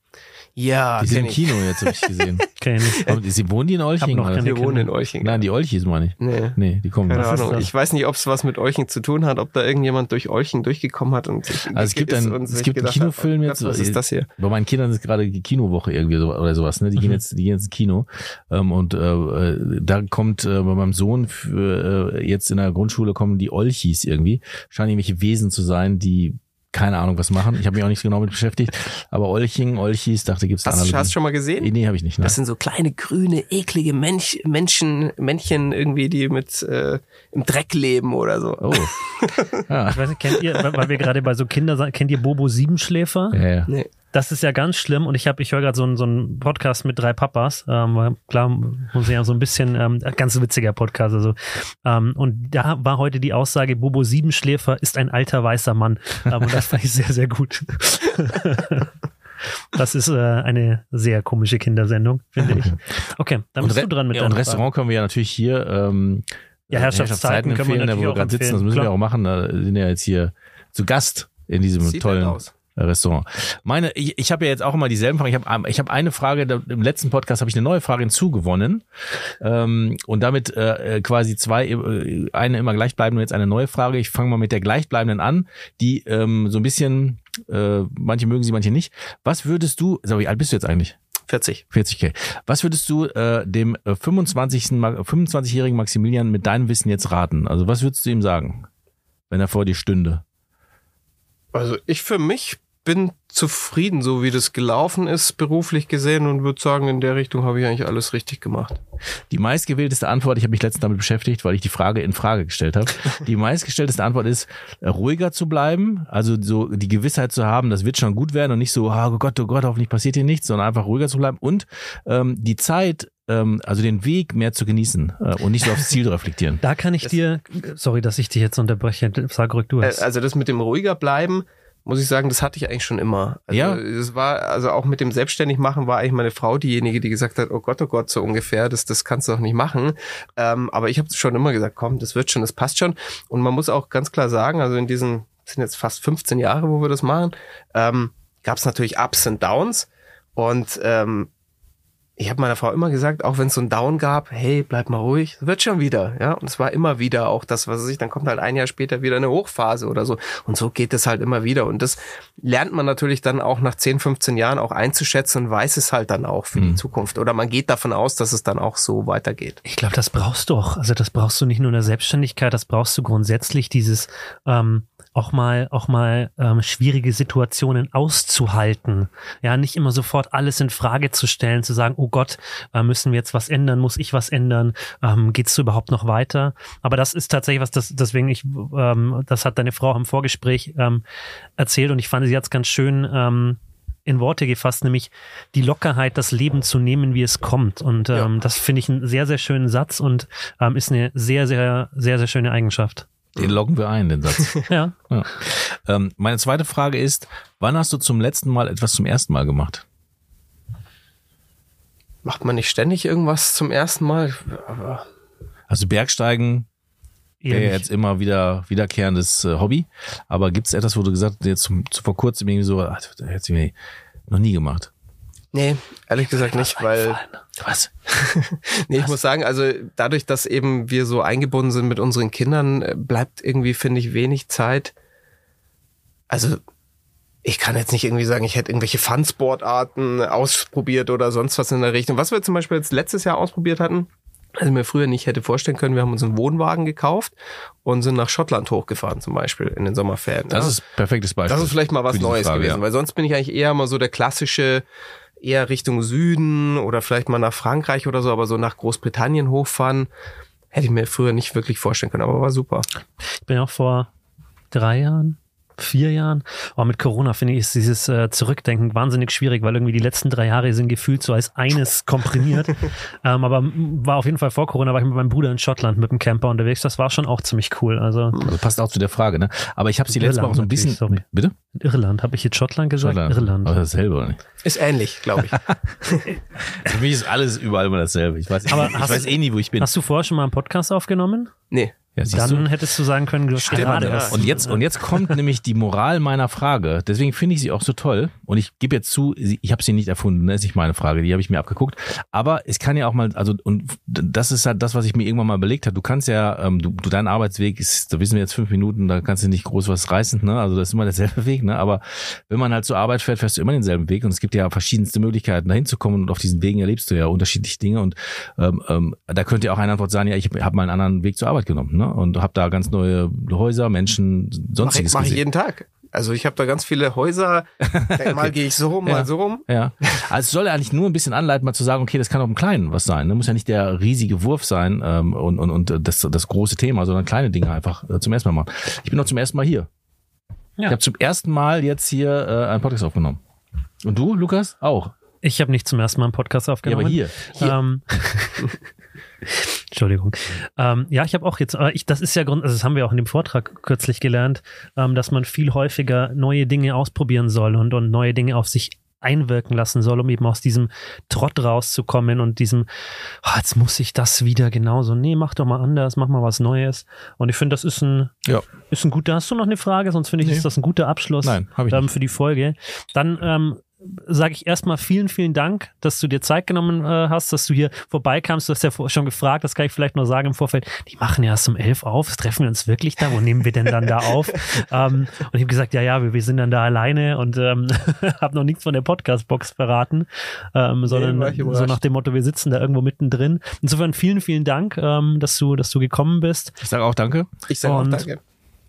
Ja, Die sind im. Kino jetzt, habe ich gesehen. Kenn ich. Aber sie wohnen die in Olching? noch oder? keine Wir wohnen in. Olching. Nein, die Olchis meine ich. Nee. Nee, die kommen. Keine Ahnung. Ich weiß nicht, ob es was mit Olching zu tun hat, ob da irgendjemand durch Olching durchgekommen hat und sich Also es gibt ein- und es gibt einen gedacht hat, Kinofilm oh jetzt, Was ist das hier? Bei meinen Kindern ist gerade die Kinowoche irgendwie so, oder sowas, ne? Die Mhm. gehen jetzt, die gehen jetzt ins Kino. Ähm, und äh, äh, da kommt äh, bei meinem Sohn für, äh, jetzt in der Grundschule kommen die Olchis irgendwie. Scheinen irgendwelche Wesen zu sein, die keine Ahnung was machen. Ich habe mich auch nicht so genau mit beschäftigt. Aber Olching, Olchis, dachte, gibt's da Hast, du- Analogien? hast du schon mal gesehen? Nee, habe ich nicht. Ne? Das sind so kleine, grüne, eklige Mensch, Menschen, Männchen irgendwie, die mit äh, im Dreck leben oder so. Oh. Ja. Ich weiß nicht, kennt ihr, weil wir gerade bei so Kindern sind, kennt ihr Bobo Siebenschläfer? Ja, ja. Nee. Das ist ja ganz schlimm und ich habe, ich höre gerade so einen so einen Podcast mit drei Papas. Ähm, klar, muss ich ja so ein bisschen ähm, ganz witziger Podcast. Also ähm, und da war heute die Aussage: Bobo Siebenschläfer ist ein alter weißer Mann. Ähm, und das fand ich sehr sehr gut. das ist äh, eine sehr komische Kindersendung, finde ich. Okay, dann bist du dran mit ja, und Restaurant können wir ja natürlich hier ähm, Ja, äh, Herrschaftszeiten können wir empfehlen, da natürlich wo wir auch gerade sitzen, das empfehlen, müssen wir klar. auch machen. Da sind ja jetzt hier zu Gast in diesem Sieht tollen nett aus. Restaurant. Meine, ich, ich habe ja jetzt auch immer dieselben Fragen. Ich habe ich hab eine Frage, da- im letzten Podcast habe ich eine neue Frage hinzugewonnen ähm, und damit äh, quasi zwei, äh, eine immer gleichbleibende und jetzt eine neue Frage. Ich fange mal mit der gleichbleibenden an, die ähm, so ein bisschen, äh, manche mögen sie, manche nicht. Was würdest du, sag, wie alt bist du jetzt eigentlich? 40. 40k. Was würdest du äh, dem äh, 25. Ma- 25-jährigen Maximilian mit deinem Wissen jetzt raten? Also was würdest du ihm sagen, wenn er vor dir stünde? Also ich für mich bin zufrieden, so wie das gelaufen ist, beruflich gesehen und würde sagen, in der Richtung habe ich eigentlich alles richtig gemacht. Die meistgewählteste Antwort, ich habe mich letztens damit beschäftigt, weil ich die Frage in Frage gestellt habe. Die meistgestellteste Antwort ist, äh, ruhiger zu bleiben, also so die Gewissheit zu haben, das wird schon gut werden und nicht so, oh Gott, oh Gott, hoffentlich passiert hier nichts, sondern einfach ruhiger zu bleiben und ähm, die Zeit, ähm, also den Weg mehr zu genießen äh, und nicht so aufs Ziel reflektieren. Da kann ich dir, sorry, dass ich dich jetzt unterbreche, sag ruhig du Äh, hast. Also das mit dem ruhiger bleiben, muss ich sagen, das hatte ich eigentlich schon immer. Also Ja. Es war, also auch mit dem selbstständig machen war eigentlich meine Frau diejenige, die gesagt hat, oh Gott, oh Gott, so ungefähr, das, das kannst du doch nicht machen. Ähm, aber ich habe schon immer gesagt, komm, das wird schon, das passt schon. Und man muss auch ganz klar sagen, also in diesen, das sind jetzt fast 15 Jahre, wo wir das machen, ähm, gab es natürlich Ups und Downs. Und ähm, ich habe meiner Frau immer gesagt, auch wenn es so ein Down gab, hey, bleib mal ruhig, es wird schon wieder, ja. Und es war immer wieder auch das, was weiß ich, dann kommt halt ein Jahr später wieder eine Hochphase oder so. Und so geht es halt immer wieder. Und das lernt man natürlich dann auch nach 10, 15 Jahren auch einzuschätzen und weiß es halt dann auch für die Zukunft. Oder man geht davon aus, dass es dann auch so weitergeht. Ich glaube, das brauchst du auch. Also das brauchst du nicht nur in der Selbstständigkeit, das brauchst du grundsätzlich dieses ähm, auch mal auch mal ähm, schwierige Situationen auszuhalten. Ja, nicht immer sofort alles in Frage zu stellen, zu sagen, oh Gott, äh, müssen wir jetzt was ändern, muss ich was ändern, ähm, geht's überhaupt noch weiter? Aber das ist tatsächlich was, das deswegen ich, ähm, das hat deine Frau im Vorgespräch ähm, erzählt und ich fand, sie hat's ganz schön ähm, in Worte gefasst, nämlich die Lockerheit, das Leben zu nehmen, wie es kommt. Und ähm, das finde ich einen sehr, sehr schönen Satz und ähm, ist eine sehr, sehr, sehr, sehr schöne Eigenschaft. Den loggen wir ein, den Satz. Ja. Ja. Ähm, meine zweite Frage ist, wann hast du zum letzten Mal etwas zum ersten Mal gemacht? Macht man nicht ständig irgendwas zum ersten Mal? Aber Also Bergsteigen wäre ja jetzt immer wieder wiederkehrendes äh, Hobby. Aber gibt es etwas, wo du gesagt hast, jetzt zum, zu vor kurzem irgendwie so, ach, das hätte ich mir noch nie gemacht? Nee, ehrlich gesagt nicht, weil Was? Nee, ich muss sagen, also dadurch, dass eben wir so eingebunden sind mit unseren Kindern, äh, bleibt irgendwie, finde ich, wenig Zeit. Also ich kann jetzt nicht irgendwie sagen, ich hätte irgendwelche Fun-Sportarten ausprobiert oder sonst was in der Richtung. Was wir zum Beispiel jetzt letztes Jahr ausprobiert hatten, also mir früher nicht hätte vorstellen können, wir haben uns einen Wohnwagen gekauft und sind nach Schottland hochgefahren zum Beispiel in den Sommerferien. Das Ja. ist ein perfektes Beispiel. Das ist vielleicht mal was Neues Frage, gewesen, ja. weil sonst bin ich eigentlich eher mal so der klassische, eher Richtung Süden oder vielleicht mal nach Frankreich oder so, aber so nach Großbritannien hochfahren, hätte ich mir früher nicht wirklich vorstellen können, aber war super. Ich bin auch vor drei Jahren, vier Jahren. Aber mit Corona finde ich ist dieses äh, Zurückdenken wahnsinnig schwierig, weil irgendwie die letzten drei Jahre sind gefühlt so als eines komprimiert. ähm, aber war auf jeden Fall vor Corona, war ich mit meinem Bruder in Schottland mit dem Camper unterwegs. Das war schon auch ziemlich cool. Also Also passt auch zu der Frage, ne? Aber ich habe sie letztes Mal auch so ein bisschen. Irland natürlich, Bitte? in Irland. Habe ich jetzt Schottland gesagt? Irland. Aber dasselbe, oder nicht? Ist ähnlich, glaube ich. Für mich ist alles überall immer dasselbe. Ich weiß, Aber ich hast weiß du- eh nie, wo ich bin. Hast du vorher schon mal einen Podcast aufgenommen? nee. Ja, Dann du? hättest du sagen können, du gerade ja. Und jetzt, und jetzt kommt nämlich die Moral meiner Frage. Deswegen finde ich sie auch so toll. Und ich gebe jetzt zu, ich habe sie nicht erfunden, ne? ist nicht meine Frage, die habe ich mir abgeguckt. Aber es kann ja auch mal, also, und das ist halt das, was ich mir irgendwann mal überlegt habe. Du kannst ja, ähm, du, du dein Arbeitsweg ist, da wissen wir jetzt fünf Minuten, da kannst du nicht groß was reißen, ne? Also das ist immer derselbe Weg, ne? Aber wenn man halt zur Arbeit fährt, fährst du immer denselben Weg und es gibt ja verschiedenste Möglichkeiten, dahin zu kommen und auf diesen Wegen erlebst du ja unterschiedliche Dinge und ähm, ähm, da könnte ja auch eine Antwort sein, ja, ich habe mal einen anderen Weg zur Arbeit genommen, ne? Und habe da ganz neue Häuser, Menschen, Mache ich, sonstiges mach ich gesehen. jeden Tag. Also ich habe da ganz viele Häuser. Mal gehe ich so rum, Ja. mal so rum. Ja. Also es soll ja eigentlich nur ein bisschen anleiten, mal zu sagen, okay, das kann auch im Kleinen was sein. Ne? Muss ja nicht der riesige Wurf sein ähm, und, und, und das, das große Thema, sondern kleine Dinge einfach äh, zum ersten Mal machen. Ich bin noch zum ersten Mal hier. Ja. Ich habe zum ersten Mal jetzt hier äh, einen Podcast aufgenommen. Und du, Lukas? Auch. Ich habe nicht zum ersten Mal einen Podcast Ja, aufgenommen. aber hier. hier. Ähm, Entschuldigung. Ähm, ja, ich habe auch jetzt, aber ich, das ist ja Grund, also das haben wir auch in dem Vortrag kürzlich gelernt, ähm, dass man viel häufiger neue Dinge ausprobieren soll und, und neue Dinge auf sich einwirken lassen soll, um eben aus diesem Trott rauszukommen und diesem, oh, jetzt muss ich das wieder genauso. Nee, mach doch mal anders, mach mal was Neues. Und ich finde, das ist ein, Ja. ist ein guter. Hast du noch eine Frage? Sonst finde ich, Nee. ist das ein guter Abschluss Nein, ich ähm, für die Folge. Dann ähm, sage ich erstmal vielen, vielen Dank, dass du dir Zeit genommen äh, hast, dass du hier vorbeikamst. Du hast ja schon gefragt, das kann ich vielleicht noch sagen im Vorfeld. Die machen ja erst um elf auf. Treffen wir uns wirklich da? Wo nehmen wir denn dann da auf? ähm, und ich habe gesagt, ja, ja, wir, wir sind dann da alleine und ähm, habe noch nichts von der Podcast-Box verraten, ähm, sondern ich so nach dem Motto, wir sitzen da irgendwo mittendrin. Insofern vielen, vielen Dank, ähm, dass du, dass du gekommen bist Ich sage auch danke. Ich sage auch danke.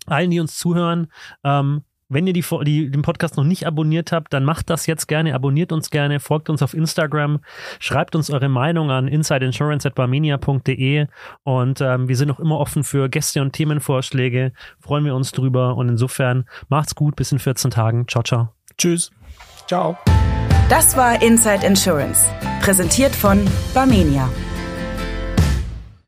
allen, die uns zuhören, ähm, wenn ihr die, die, den Podcast noch nicht abonniert habt, dann macht das jetzt gerne, abonniert uns gerne, folgt uns auf Instagram, schreibt uns eure Meinung an insideinsurance.barmenia.de und ähm, wir sind auch immer offen für Gäste und Themenvorschläge, freuen wir uns drüber und insofern macht's gut, bis in 14 Tagen. Ciao, ciao. Tschüss. Ciao. Das war Inside Insurance, präsentiert von Barmenia.